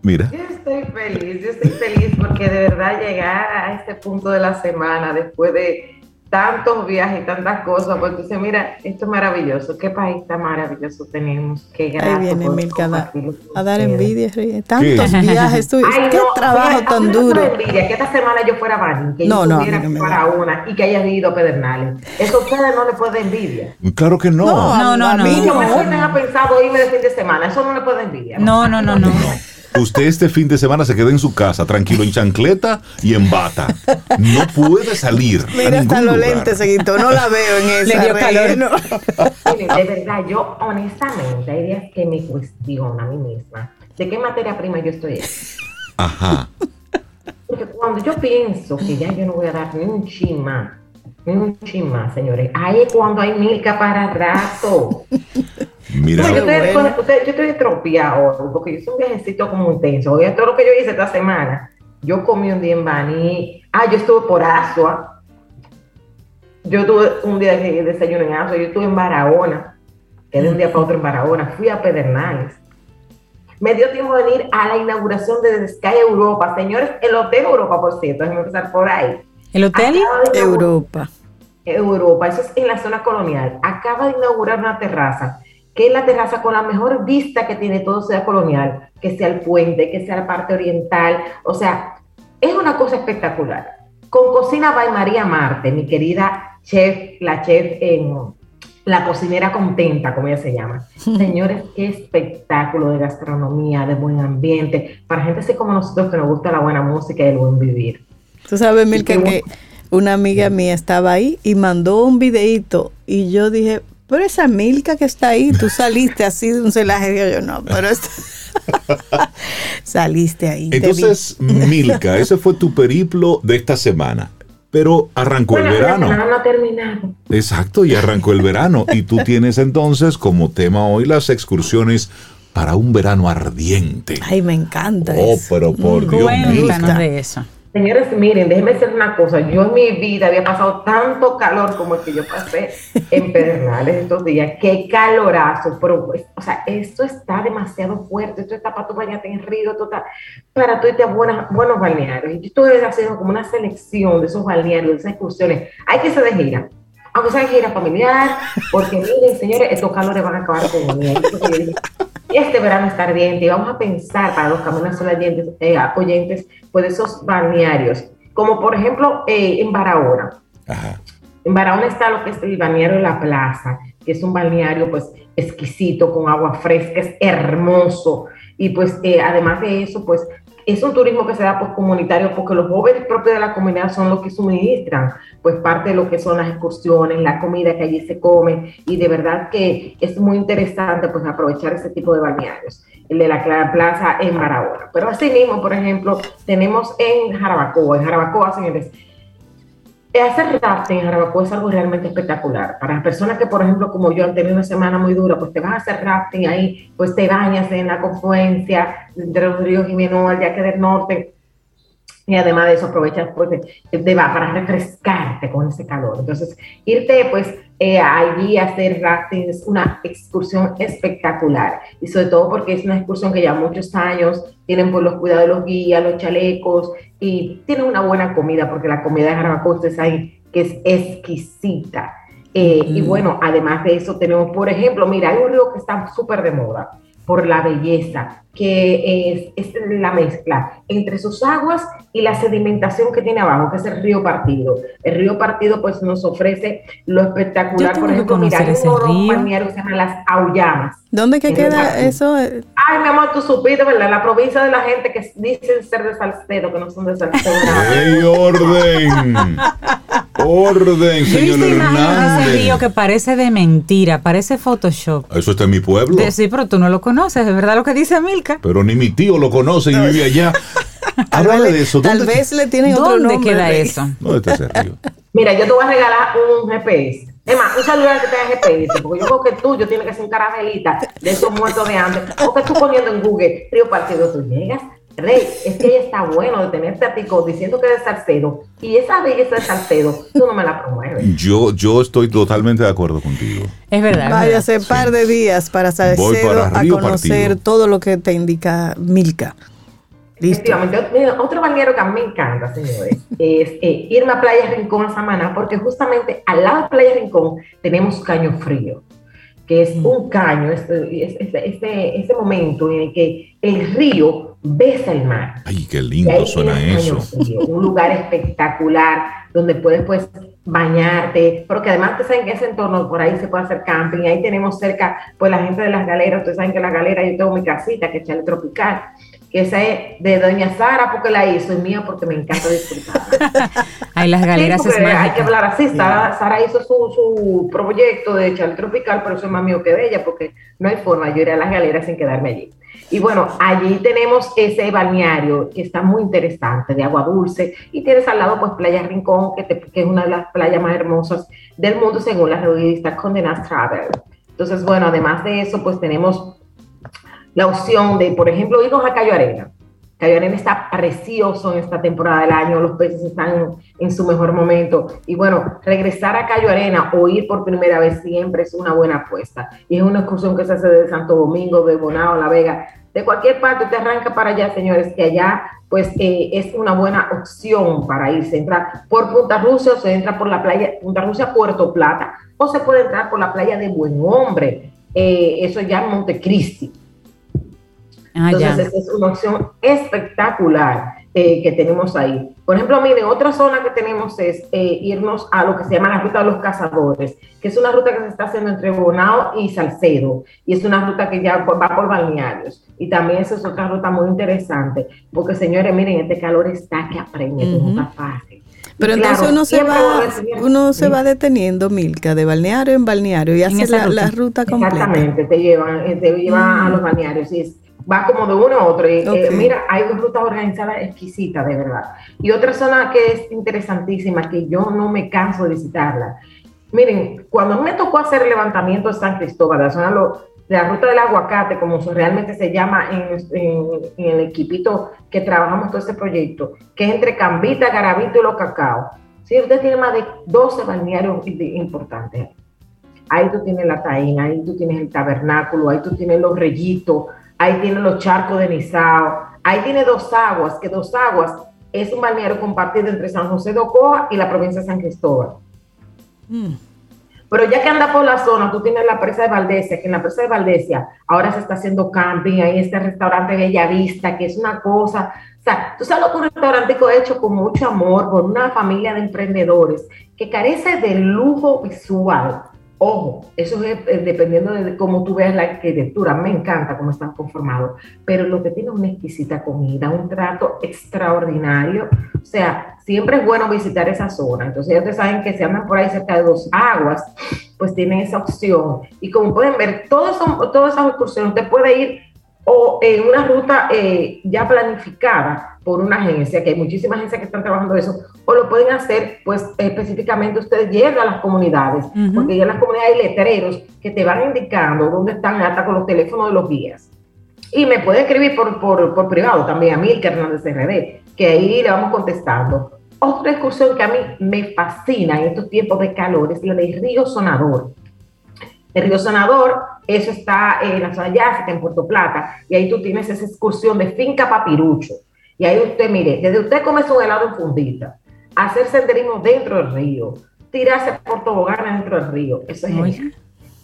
Mira. Yo estoy feliz, yo estoy feliz porque de verdad llegar a este punto de la semana después de tantos viajes y tantas cosas, pues entonces mira, esto es maravilloso, qué país tan maravilloso tenemos, qué grato. Ahí viene Milka a dar, envidia, tantos viajes, tú, Ay, qué no, trabajo mira, tan me duro. envidia que esta semana yo fuera a Bani, que No, yo no, me para da. una y que hayas ido a Pedernales. Eso a ustedes no le puede envidia. Claro que no. No, No, no, a no. mí no. que tenga pensado irme de fin de semana, eso no le puede envidia. No, no, no, no. Usted este fin de semana se queda en su casa, tranquilo, en chancleta y en bata. No puede salir. a Mira, hasta los lentes se quitó, no la veo en esa. dio calor. no. Miren, de verdad, yo honestamente hay días que me cuestiono a mí misma de qué materia prima yo estoy. Ajá. Porque cuando yo pienso que ya yo no voy a dar ni un ni un chin más, señores, ahí es cuando hay milka para rato. Mira, No, yo, estoy, bueno. usted- yo estoy estropeado porque yo hice un viajecito como intenso. Oye, todo lo que yo hice esta semana, yo comí un día en Baní, ah, yo estuve por Asua, yo tuve un día que desayuno en Asua, yo estuve en Barahona, que de un día para otro en Barahona, fui a Pedernales. Me dio tiempo de ir a la inauguración de Sky Europa. Señores, el Hotel Europa, por cierto, déjenme empezar por ahí. ¿El hotel? Europa. Europa, eso es en la zona colonial. Acaba de inaugurar una terraza, que es la terraza con la mejor vista que tiene todo Ciudad Colonial, que sea el puente, que sea la parte oriental. O sea, es una cosa espectacular. Con Cocina by María Marte, mi querida chef, la chef en la cocinera contenta, como ella se llama. Señores, qué espectáculo de gastronomía, de buen ambiente, para gente así como nosotros que nos gusta la buena música y el buen vivir. Tú sabes, Milka, que una amiga mía estaba ahí y mandó un videíto y yo dije, pero esa Milka que está ahí, tú saliste así de un celaje. Y yo, no, pero saliste ahí. entonces, Milka, ese fue tu periplo de esta semana. Pero arrancó el Bueno, la verano. semana no ha terminado. Exacto, y arrancó el verano. Y tú tienes entonces como tema hoy las excursiones para un verano ardiente. Ay, me encanta. Oh, eso. pero por Mm, Dios mío. Cuéntanos de eso. Señores, miren, déjenme decir una cosa. Yo en mi vida había pasado tanto calor como el que yo pasé en Pedernales estos días. Qué calorazo. Pero, pues, o sea, esto está demasiado fuerte. Esto está para tú bañarte en río, está para tú irte a buenas, buenos balnearios. Y yo estoy haciendo como una selección de esos balnearios, de esas excursiones. Hay que ser de gira. Aunque sea de gira familiar, porque miren, señores, estos calores van a acabar con este verano está ardiente y vamos a pensar para los caminos oyentes, eh, oyentes pues esos balnearios, como por ejemplo eh, en Barahona. Ajá. En Barahona está lo que es el balneario La Plaza, que es un balneario pues exquisito, con agua fresca, es hermoso. Y pues eh, además de eso, pues es un turismo que se da pues comunitario porque los jóvenes propios de la comunidad son los que suministran pues parte de lo que son las excursiones, la comida que allí se come. Y de verdad que es muy interesante pues aprovechar ese tipo de balnearios, el de la Plaza en Barahona. Pero así mismo, por ejemplo, tenemos en Jarabacoa, en Jarabacoa, señores, hacer rafting en Jarabacoa es algo realmente espectacular. Para las personas que, por ejemplo, como yo han tenido una semana muy dura, pues te vas a hacer rafting ahí, pues te bañas en la confluencia entre los ríos Jimeno, el Yaque del Norte, y además de eso aprovechas pues, de, de- va para refrescarte con ese calor. Entonces, irte pues eh, allí a hacer rafting es una excursión espectacular y sobre todo porque es una excursión que ya muchos años tienen por los cuidados de los guías, los chalecos y tienen una buena comida porque la comida de Jarabacoa ustedes saben que es exquisita. Eh, Y bueno, además de eso tenemos, por ejemplo, mira, hay un río que está súper de moda por la belleza, que es, es la mezcla entre sus aguas y la sedimentación que tiene abajo, que es el río Partido. El río Partido pues nos ofrece lo espectacular, por que ejemplo, mira, hay ese un oro que se llama Las Aullamas. ¿Dónde que queda eso? Ay, mi amor, tú supiste, ¿verdad? La provincia de la gente que dicen ser de Salcedo, que no son de Salcedo. ¡Ey, orden! ¡Orden, Yo señor de ese río Hernández! que parece de mentira, parece Photoshop. Eso está en mi pueblo. De- sí, pero tú no lo conoces, ¿es verdad lo que dice Milka? Pero ni mi tío lo conoce y vive allá. Háblame de eso. Tal ¿Dónde, vez le tienen otro ¿Dónde nombre. queda Rey. eso? ¿Dónde está ese río? Mira, yo te voy a regalar un GPS. Es más, un celular que tenga GPS, porque yo creo que tuyo tiene que ser un caramelita de esos muertos de antes. O que tú poniendo en Google Río Partido, tú llegas. Rey, es que ahí está bueno de tenerte a ti diciendo que eres Salcedo. Y esa belleza de Salcedo, tú no me la promueves. Yo, yo estoy totalmente de acuerdo contigo. Es verdad. Váyase par de días para Salcedo para a conocer Partido. todo lo que te indica Milka. Efectivamente, otro balneario que a mí me encanta, señores, es eh, irme a Playa Rincón a Samaná, porque justamente al lado de Playa Rincón tenemos Caño Frío, que es mm. un caño, este, este, este, momento en el que el río besa el mar. Ay, qué lindo suena eso. un lugar espectacular donde puedes pues bañarte, porque además te saben que ese entorno por ahí se puede hacer camping, ahí tenemos cerca pues la gente de las galeras, ustedes saben que la galera yo tengo mi casita que es el tropical, que esa es de doña Sara porque la hizo, es mía porque me encanta disfrutar. Ay, las galeras es Hay que hablar así, Sara, hizo su, su, proyecto de Chale Tropical, pero eso es más mío que de ella porque no hay forma, yo iré a las galeras sin quedarme allí. Y bueno, allí tenemos ese balneario que está muy interesante, de agua dulce, y tienes al lado pues Playa Rincón, que, que es una de las playas más hermosas del mundo según la revista Condé Nast Travel. Entonces, bueno, además de eso, pues tenemos la opción de, por ejemplo, irnos a Cayo Arena. Cayo Arena está precioso en esta temporada del año, los peces están en su mejor momento. Y bueno, regresar a Cayo Arena o ir por primera vez siempre es una buena apuesta. Y es una excursión que se hace de Santo Domingo, de Bonao, La Vega, de cualquier parte te arranca para allá, señores, que allá pues eh, es una buena opción para irse. Entra por Punta Rusia o se entra por la playa Punta Rusia, Puerto Plata, o se puede entrar por la playa de Buen Hombre, eh, eso ya en Montecristi. Ah, Entonces, es una opción espectacular eh, que tenemos ahí. Por ejemplo, mire, otra zona que tenemos es eh, irnos a lo que se llama la ruta de los cazadores, que es una ruta que se está haciendo entre Bonao y Salcedo, y es una ruta que ya va por balnearios. Y también esa es otra ruta muy interesante, porque señores, miren, este calor está que aprende, no está fácil. Pero entonces uno se va, uno se va deteniendo, Milka, de balneario en balneario y hace la, ruta. completa. Exactamente, te llevan, te llevan a los balnearios y es va como de uno a otro. Y, eh, mira, hay rutas organizadas exquisitas, de verdad. Y otra zona que es interesantísima, que yo no me canso de visitarla. Miren, cuando me tocó hacer el levantamiento de San Cristóbal, la zona de la ruta del aguacate, como realmente se llama en, el equipito que trabajamos todo este proyecto, que es entre Cambita, Garabito y Los Cacao. Sí, usted tiene más de 12 balnearios importantes. Ahí tú tienes la taína, ahí tú tienes el tabernáculo, ahí tú tienes los rellitos, ahí tiene los charcos de Nizao, ahí tiene Dos Aguas, que Dos Aguas es un balneario compartido entre San José de Ocoa y la provincia de San Cristóbal. Mm. Pero ya que anda por la zona, tú tienes la presa de Valdesia, que en la presa de Valdesia ahora se está haciendo camping, hay este restaurante Bella Vista, que es una cosa, o sea, tú sabes lo que un restaurante hecho con mucho amor por una familia de emprendedores que carece de lujo visual, Ojo, eso es eh, dependiendo de cómo tú veas la arquitectura. Me encanta cómo están conformados, pero lo que tiene una exquisita comida, un trato extraordinario. O sea, siempre es bueno visitar esa zona. Entonces, ya ustedes saben que si andan por ahí cerca de dos aguas, pues tienen esa opción. Y como pueden ver, todas, son, todas esas excursiones, usted puede ir o en una ruta eh, ya planificada por una agencia, que hay muchísimas agencias que están trabajando eso, o lo pueden hacer, pues específicamente ustedes llegan a las comunidades, porque ya en las comunidades hay letreros que te van indicando dónde están hasta con los teléfonos de los guías. Y me puede escribir por, por, por privado también a que Hernández RD, que ahí le vamos contestando. Otra excursión que a mí me fascina en estos tiempos de calor es la del Río Sonador. El Río Sonador, eso está en la zona Yásica, en Puerto Plata, y ahí tú tienes esa excursión de finca Papirucho. Y ahí usted, mire, desde usted come su helado en fundita, hacer senderismo dentro del río, tirarse por toboganes dentro del río, eso es genial.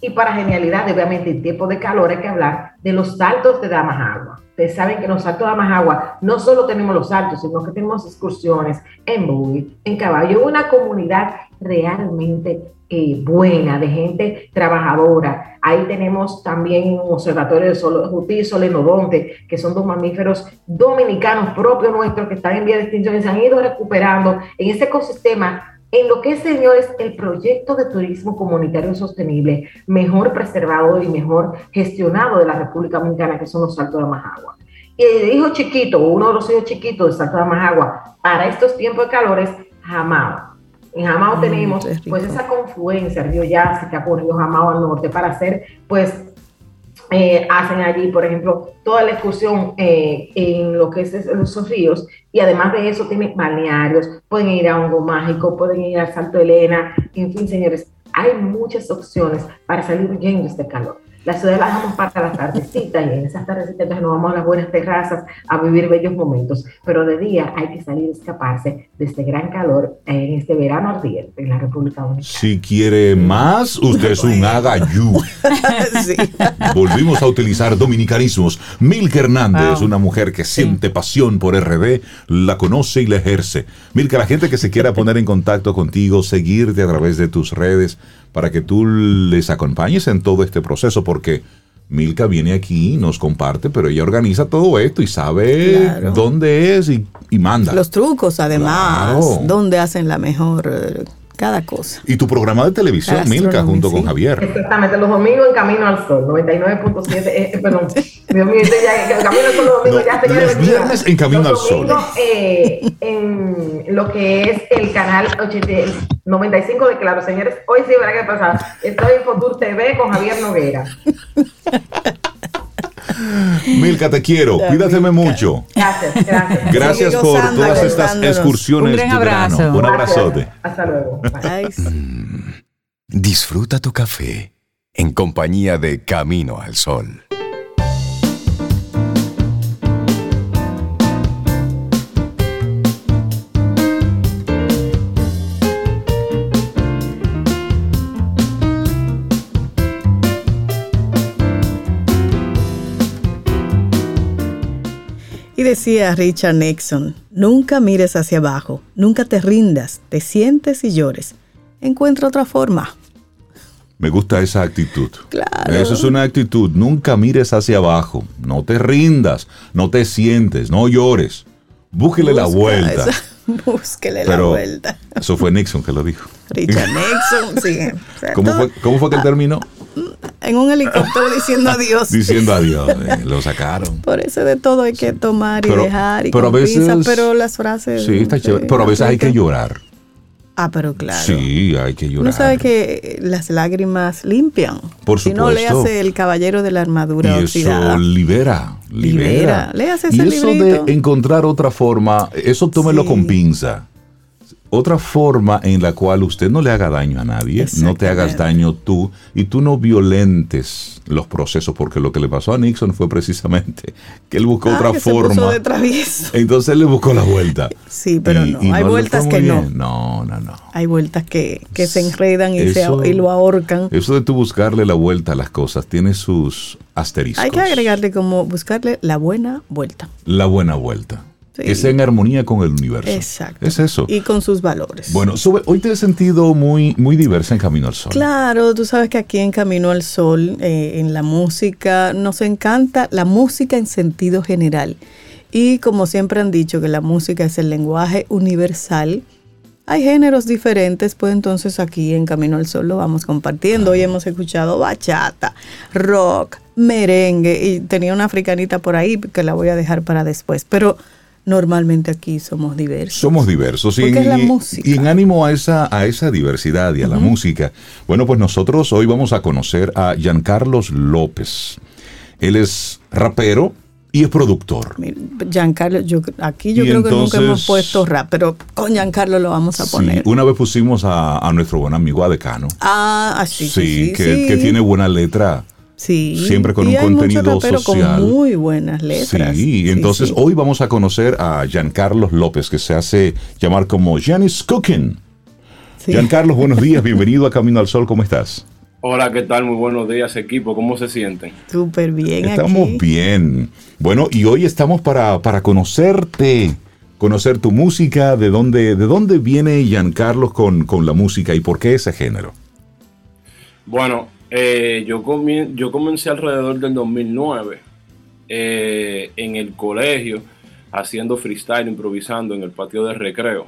Y para genialidad, obviamente, en tiempo de calor hay que hablar de los saltos de Agua. Ustedes saben que en los saltos de Agua no solo tenemos los saltos, sino que tenemos excursiones en buggy, en caballo, una comunidad realmente eh, buena, de gente trabajadora. Ahí tenemos también un observatorio de y Solenodonte, que son dos mamíferos dominicanos propios nuestros que están en vía de extinción y se han ido recuperando en ese ecosistema en lo que, señores, el proyecto de turismo comunitario sostenible mejor preservado y mejor gestionado de la República Dominicana, que son los Saltos de Majagua. Y el hijo chiquito, uno de los hijos chiquitos de Salto de Majagua, para estos tiempos de calores, Jamao. En Jamao mm, tenemos pues esa confluencia, Río con Río Jamao al norte, para hacer pues eh, hacen allí, por ejemplo, toda la excursión eh, en lo que es los ríos y además de eso tienen balnearios, pueden ir a Hongo Mágico, pueden ir a Santo Elena, en fin, señores, hay muchas opciones para salir huyendo de este calor. La ciudad la dejamos para las tardecitas y en esas tardecitas entonces nos vamos a las buenas terrazas a vivir bellos momentos. Pero de día hay que salir a escaparse de este gran calor en este verano ardiente en la República Dominicana. Si quiere más, usted es un agayú. Sí. Volvimos a utilizar dominicanismos. Milka Hernández, Wow. una mujer que siente pasión por RD, la conoce y la ejerce. Milka, la gente que se quiera poner en contacto contigo, seguirte a través de tus redes, para que tú les acompañes en todo este proceso, porque Milka viene aquí, nos comparte, pero ella organiza todo esto y sabe Claro. dónde es y, y manda. Los trucos, además, Claro. donde hacen la mejor eh, cada cosa. Y tu programa de televisión, Milka, junto con. Javier. Exactamente, los domingos en Camino al Sol, 99.7, eh, eh, perdón, Dios mío, este ya, el Camino al Sol los domingos, No, ya señores, los viernes en Camino los al Sol. domingos, eh, en lo que es el canal 80 el 95 de Claro, señores, hoy sí, ¿verdad que pasa? Estoy en Futur TV con Javier Noguera. Milka, te quiero. Cuídateme mucho. Gracias, gracias. Gracias Sigue por gozando, todas estas gozándonos. excursiones Un gran de verano. abrazo. Un Gracias. abrazote. Hasta luego. Bye. Sí. Disfruta tu café en compañía de Camino al Sol. Y decía Richard Nixon, nunca mires hacia abajo, nunca te rindas, te sientes y llores. Encuentra otra forma. Me gusta esa actitud. Claro. Eso es una actitud. Nunca mires hacia abajo. No te rindas. No te sientes. No llores. Búsquele la vuelta. esa- búsquele la Pero vuelta. eso fue Nixon que lo dijo. Richard Nixon, sí. o sea, ¿Cómo todo- fue, cómo fue que él terminó? En un helicóptero diciendo adiós. Diciendo adiós. eh, lo sacaron. Por eso de todo hay que tomar y Pero- dejar y pero a con veces- pero las frases. Sí, está chévere. Pero a veces hay que llorar. Ah, pero claro. Sí, hay que llorar. Uno sabe que las lágrimas limpian. Por Si no, supuesto. hace el caballero de la armadura Y oxidada. eso libera, libera. Libera. Léase y ese eso librito. de encontrar otra forma, eso tómelo Sí. con pinza. Otra forma en la cual usted no le haga daño a nadie, no te hagas daño tú y tú no violentes los procesos, porque lo que le pasó a Nixon fue precisamente que él buscó Ah, otra que se puso forma. de travieso. Entonces él le buscó la vuelta. Sí, pero Y- no. y Hay vueltas que no. bien. No, no, no. Hay vueltas que, que se enredan y, se, y lo ahorcan. Eso de tú buscarle la vuelta a las cosas tiene sus asteriscos. Hay que agregarle como buscarle la buena vuelta. La buena vuelta. Sí. Que sea en armonía con el universo. Exacto. Es eso. Y con sus valores. Bueno, hoy te he sentido muy, muy diversa en Camino al Sol. Claro, tú sabes que aquí en Camino al Sol, eh, en la música, nos encanta la música en sentido general. Y como siempre han dicho que la música es el lenguaje universal, hay géneros diferentes, pues entonces aquí en Camino al Sol lo vamos compartiendo. Hoy hemos escuchado bachata, rock, merengue y tenía una africanita por ahí que la voy a dejar para después. Pero normalmente aquí somos diversos. Somos diversos y, Porque es la música. y en ánimo a esa, a esa diversidad y a la música. Bueno, pues nosotros hoy vamos a conocer a Giancarlos López. Él es rapero y es productor. Giancarlo, yo, aquí yo Y creo que nunca hemos puesto rap, pero con Giancarlo lo vamos a Sí, poner. una vez pusimos a, a nuestro buen amigo Adecano. Ah, ah, sí, sí, sí, que, sí. que tiene buena letra. Sí. siempre con Y un hay contenido social. con muy buenas letras. Sí, entonces sí. hoy vamos a conocer a Giancarlos López, que se hace llamar como Janis Cooking. Sí. Giancarlos, buenos días, bienvenido a Camino al Sol, ¿cómo estás? Hola, ¿qué tal? Muy buenos días, equipo. ¿Cómo se sienten? Súper bien Estamos aquí. bien. Bueno, y hoy estamos para, para conocerte, conocer tu música, de dónde, de dónde viene Giancarlos con, con la música y por qué ese género. Bueno, eh, yo, comien- yo comencé alrededor del 2009 eh, en el colegio haciendo freestyle, improvisando en el patio de recreo.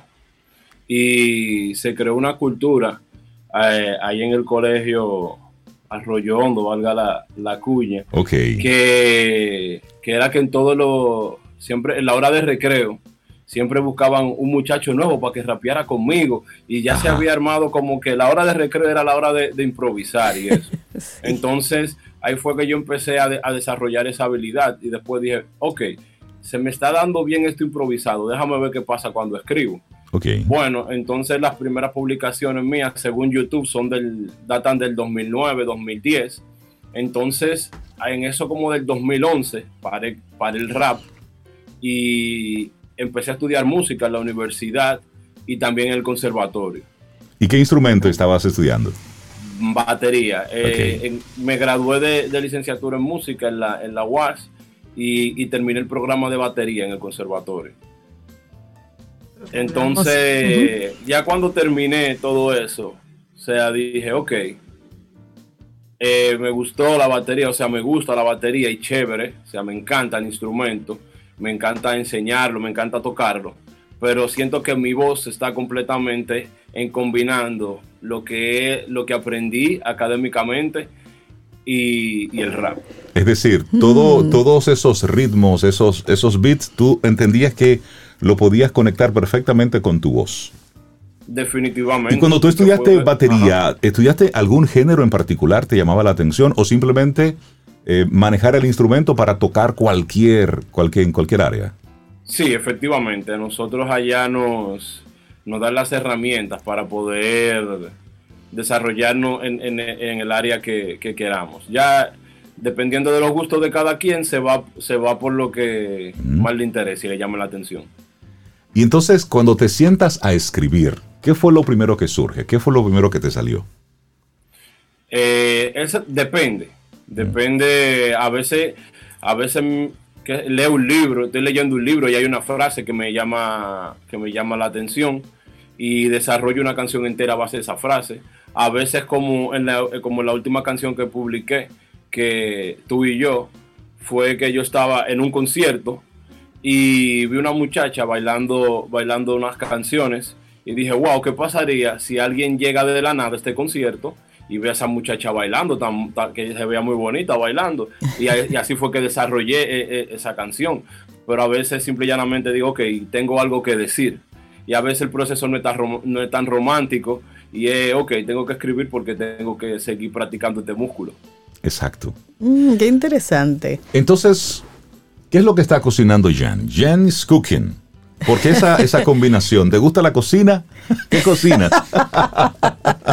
Y se creó una cultura eh, ahí en el colegio Arroyo Hondo, valga la, la cuña, Ok. que, que era que en todo lo, siempre en la hora de recreo, siempre buscaban un muchacho nuevo para que rapeara conmigo y ya se había armado como que la hora de recreo era la hora de, de improvisar y eso. Sí. Entonces ahí fue que yo empecé a, de- a desarrollar esa habilidad y después dije, ok, se me está dando bien esto improvisado, déjame ver qué pasa cuando escribo. Ok. Bueno, entonces las primeras publicaciones mías, según YouTube, son del, datan del 2009, 2010. Entonces, en eso como del 2011, paré, paré el rap y empecé a estudiar música en la universidad y también en el conservatorio. ¿Y qué instrumento estabas estudiando? Batería. Eh, me gradué de, licenciatura en música en la, en la UAS y, terminé el programa de batería en el conservatorio. Entonces, ya cuando terminé todo eso, o sea, dije, ok, eh, me gustó la batería, o sea, me gusta la batería y chévere, o sea, me encanta el instrumento, me encanta enseñarlo, me encanta tocarlo, pero siento que mi voz está completamente en combinando lo que, lo que aprendí académicamente y, el rap. Es decir, todo, mm. todos esos ritmos, esos, esos beats, tú entendías que lo podías conectar perfectamente con tu voz. Definitivamente. Y cuando tú estudiaste batería, ¿estudiaste algún género en particular? ¿Te llamaba la atención? ¿O simplemente eh, manejar el instrumento para tocar cualquier, cualquier, en cualquier área? Sí, efectivamente. Nosotros allá nos, nos dan las herramientas para poder desarrollarnos en, el área que, queramos. Ya dependiendo de los gustos de cada quien, se va, se va por lo que más le interesa y le llama la atención. Y entonces, cuando te sientas a escribir, ¿qué fue lo primero que surge? ¿Qué fue lo primero que te salió? Eh, depende. Depende. A veces, a veces leo un libro, estoy leyendo un libro y hay una frase que me llama, que me llama la atención y desarrollo una canción entera a base de esa frase. A veces como en la última canción que publiqué, que tú y yo, fue que yo estaba en un concierto y vi una muchacha bailando, bailando unas canciones y dije, wow, ¿qué pasaría si alguien llega de la nada a este concierto y ve a esa muchacha bailando, tan, que se veía muy bonita bailando? Y, así fue que desarrollé eh, eh, esa canción. Pero a veces simple y llanamente digo, ok, tengo algo que decir. Y a veces el proceso no es tan, no es tan romántico y es, ok, tengo que escribir porque tengo que seguir practicando este músculo. Exacto. Mm, qué interesante. Entonces, ¿Qué es lo que está cocinando Jan? Jan is cooking. ¿Por qué esa, esa combinación? ¿Te gusta la cocina? ¿Qué cocinas?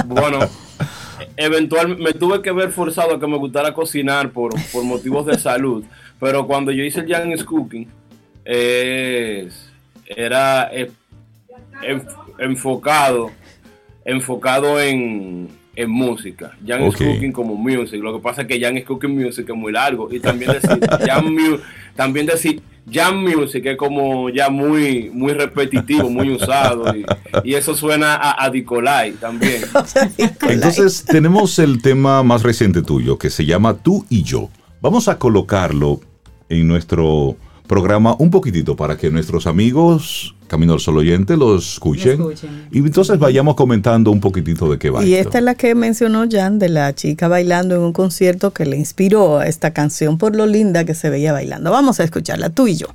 bueno, eventualmente me tuve que ver forzado a que me gustara cocinar por, motivos de salud. Pero cuando yo hice el is cooking, era eh, enfocado, enfocado en, en música. Jan is Cooking como music. Lo que pasa es que Jan is Cooking Music es muy largo. Y también decir Jan, también decir Jam Music es como ya muy, muy repetitivo, muy usado. Y, eso suena a, a Dicolai también. Entonces tenemos el tema más reciente tuyo que se llama Tú y yo. Vamos a colocarlo en nuestro programa un poquitito para que nuestros amigos Camino al Sol Oyente lo escuchen, Y entonces vayamos comentando un poquitito de qué va. Y esta es la que mencionó Jan, de la chica bailando en un concierto que le inspiró a esta canción por lo linda que se veía bailando. Vamos a escucharla, tú y yo.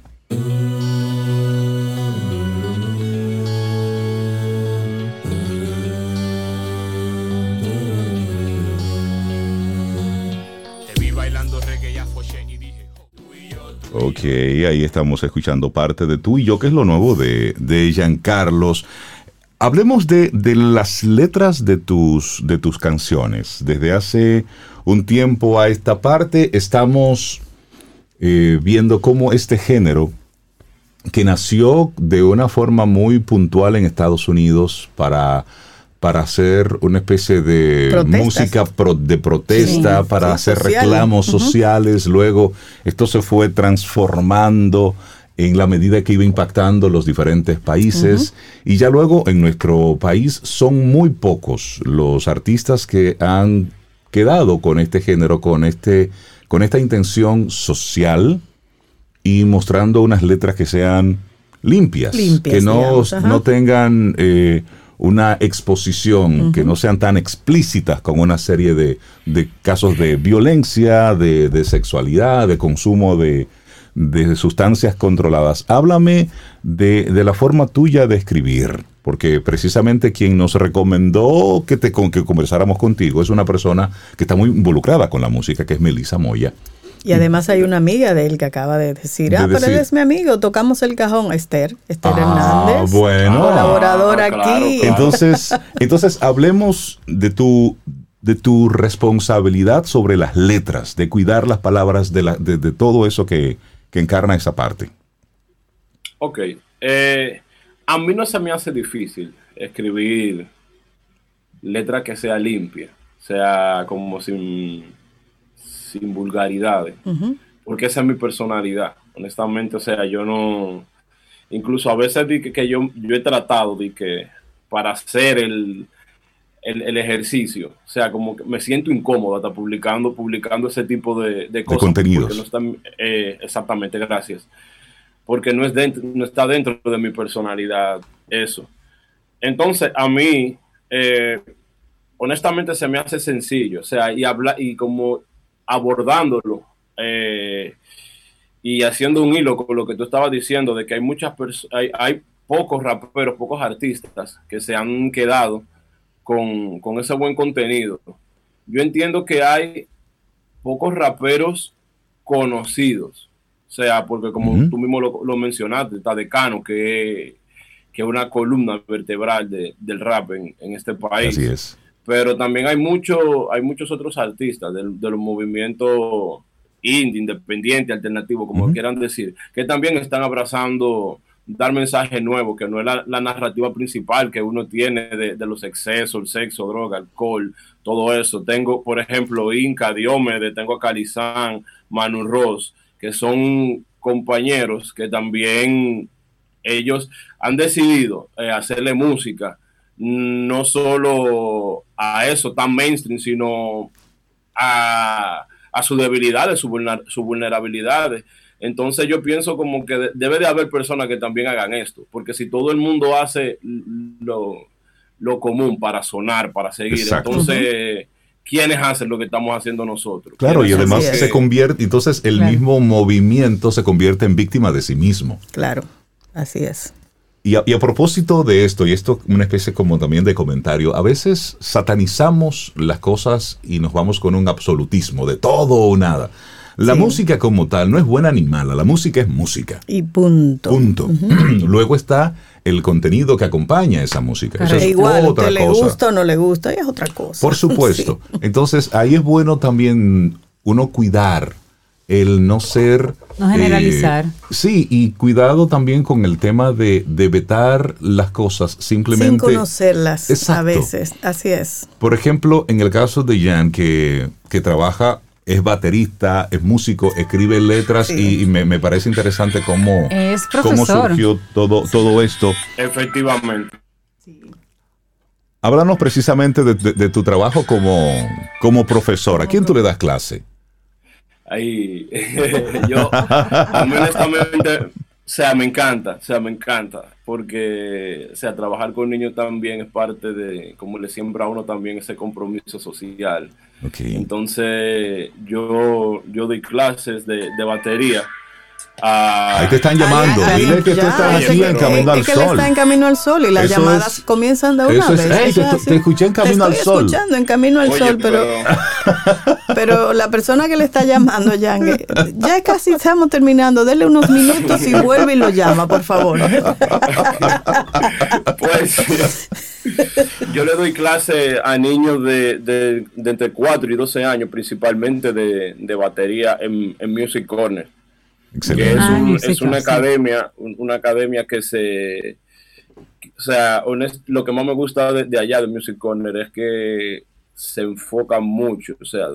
Ok, ahí estamos escuchando parte de tú y yo, que es lo nuevo de, de Carlos. Hablemos de, las letras de tus, de tus canciones. Desde hace un tiempo a esta parte estamos eh, viendo cómo este género, que nació de una forma muy puntual en Estados Unidos para para hacer una especie de música de protesta, para hacer reclamos sociales. Luego esto se fue transformando en la medida que iba impactando los diferentes países. Y ya luego en nuestro país son muy pocos los artistas que han quedado con este género, con, este, con esta intención social y mostrando unas letras que sean limpias, que no, no tengan... Eh, una exposición que no sean tan explícitas como una serie de, casos de violencia, de, sexualidad, de consumo de, sustancias controladas. Háblame de, la forma tuya de escribir, porque precisamente quien nos recomendó que, te, que conversáramos contigo es una persona que está muy involucrada con la música, que es Melissa Moya. Y además hay una amiga de él que acaba de decir, ah, pero él es mi amigo, tocamos el cajón, Esther, Esther ah, Hernández, bueno. colaboradora ah, aquí. Entonces, entonces hablemos de tu de tu responsabilidad sobre las letras, de cuidar las palabras, de, la, de, de todo eso que, que, encarna esa parte. Ok. Eh, a mí no se me hace difícil escribir letra que sea limpia, sea como sin, sin vulgaridades, uh -huh. porque esa es mi personalidad. Honestamente, o sea, yo no, incluso a veces di que, que yo, yo he tratado de que para hacer el, el, el, ejercicio. O sea, como que me siento incómodo hasta publicando, publicando ese tipo de, de cosas. De contenidos. No están, eh, exactamente, gracias. Porque no, es dentro, no está dentro de mi personalidad eso. Entonces, a mí, eh, honestamente, se me hace sencillo. O sea, y, habla, y como abordándolo eh, y haciendo un hilo con lo que tú estabas diciendo, de que hay muchas personas, hay, hay pocos raperos, pocos artistas que se han quedado con, con, ese buen contenido. Yo entiendo que hay pocos raperos conocidos. O sea, porque como uh -huh. tú mismo lo, lo, mencionaste, está Decano, que, que es una columna vertebral de, del rap en, en, este país. Así es. Pero también hay, mucho, hay muchos otros artistas del, de los movimientos indie, independiente, alternativo, como uh -huh. quieran decir, que también están abrazando dar mensajes nuevos, que no es la, la, narrativa principal que uno tiene de, de, los excesos, el sexo, droga, alcohol, todo eso. Tengo, por ejemplo, Inca, Diomedes, tengo a Calizán, Manu Ross, que son compañeros que también ellos han decidido eh, hacerle música, no solo a eso tan mainstream, sino a, a sus debilidades, sus vulner, su vulnerabilidades. Entonces yo pienso como que debe de haber personas que también hagan esto, porque si todo el mundo hace lo, lo común para sonar, para seguir, Exacto. entonces, ¿quiénes hacen lo que estamos haciendo nosotros? Claro, y además se convierte, entonces el claro. mismo movimiento se convierte en víctima de sí mismo. Claro, así es. Y a, y a, propósito de esto, y esto una especie como también de comentario, a veces satanizamos las cosas y nos vamos con un absolutismo de todo o nada. La sí. música como tal no es buena ni mala, la música es música. Y punto. Punto. Uh -huh. Luego está el contenido que acompaña esa música. Claro. es igual, otra le cosa. gusta o no le gusta, es otra cosa. Por supuesto. Sí. Entonces, ahí es bueno también uno cuidar el no ser... No generalizar. Eh, sí, y cuidado también con el tema de, de vetar las cosas simplemente... Sin conocerlas Exacto. a veces, así es. Por ejemplo, en el caso de Jan, que, que trabaja es baterista, es músico, escribe letras sí. y, y me, me, parece interesante cómo, cómo surgió todo, todo esto. Efectivamente. Sí. Háblanos precisamente de, de, de, tu trabajo como, como profesor. ¿A quién tú le das clase? Ahí, yo, a mí honestamente, o sea, me encanta, o sea, me encanta, porque, o sea, trabajar con niños también es parte de, como le siembra a uno también ese compromiso social. Okay. Entonces, yo, yo doy clases de, de batería. Uh, Ahí te están llamando. Ay, Dile que ya, tú estás aquí en Camino al es que Sol. Él está en Camino al Sol y las eso llamadas es, comienzan de una vez. Es, hey, te, te, escuché en Camino al Sol. escuchando en Camino al Oye, Sol, pero, pero... pero la persona que le está llamando, Yang, eh, ya casi estamos terminando. Dele unos minutos y vuelve y lo llama, por favor. pues yo le doy clase a niños de, de, de, entre 4 y 12 años, principalmente de, de batería en, en Music Corner. Excelente. Que es, un, ah, es una academia, una academia que se, o sea, honest, lo que más me gusta de, de, allá de Music Corner es que se enfoca mucho, o sea,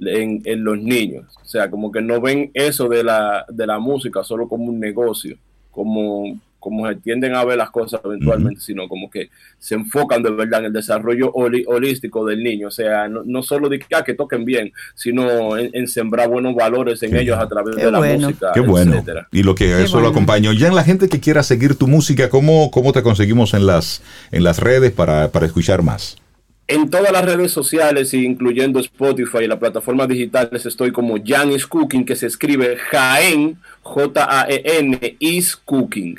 en, en, los niños, o sea, como que no ven eso de la, de la música solo como un negocio, como como se tienden a ver las cosas eventualmente, uh -huh. sino como que se enfocan de verdad en el desarrollo holístico del niño, o sea, no, no solo de que, ah, que, toquen bien, sino en, en, sembrar buenos valores en Qué ellos a través Qué de bueno. la música. Qué bueno. Etcétera. Y lo que Qué eso bueno. lo acompañó. Ya en la gente que quiera seguir tu música, ¿cómo, cómo te conseguimos en las, en las redes para, para escuchar más? En todas las redes sociales, incluyendo Spotify y las plataformas digitales, estoy como Jan is Cooking, que se escribe Jaén, J-A-E-N, is Cooking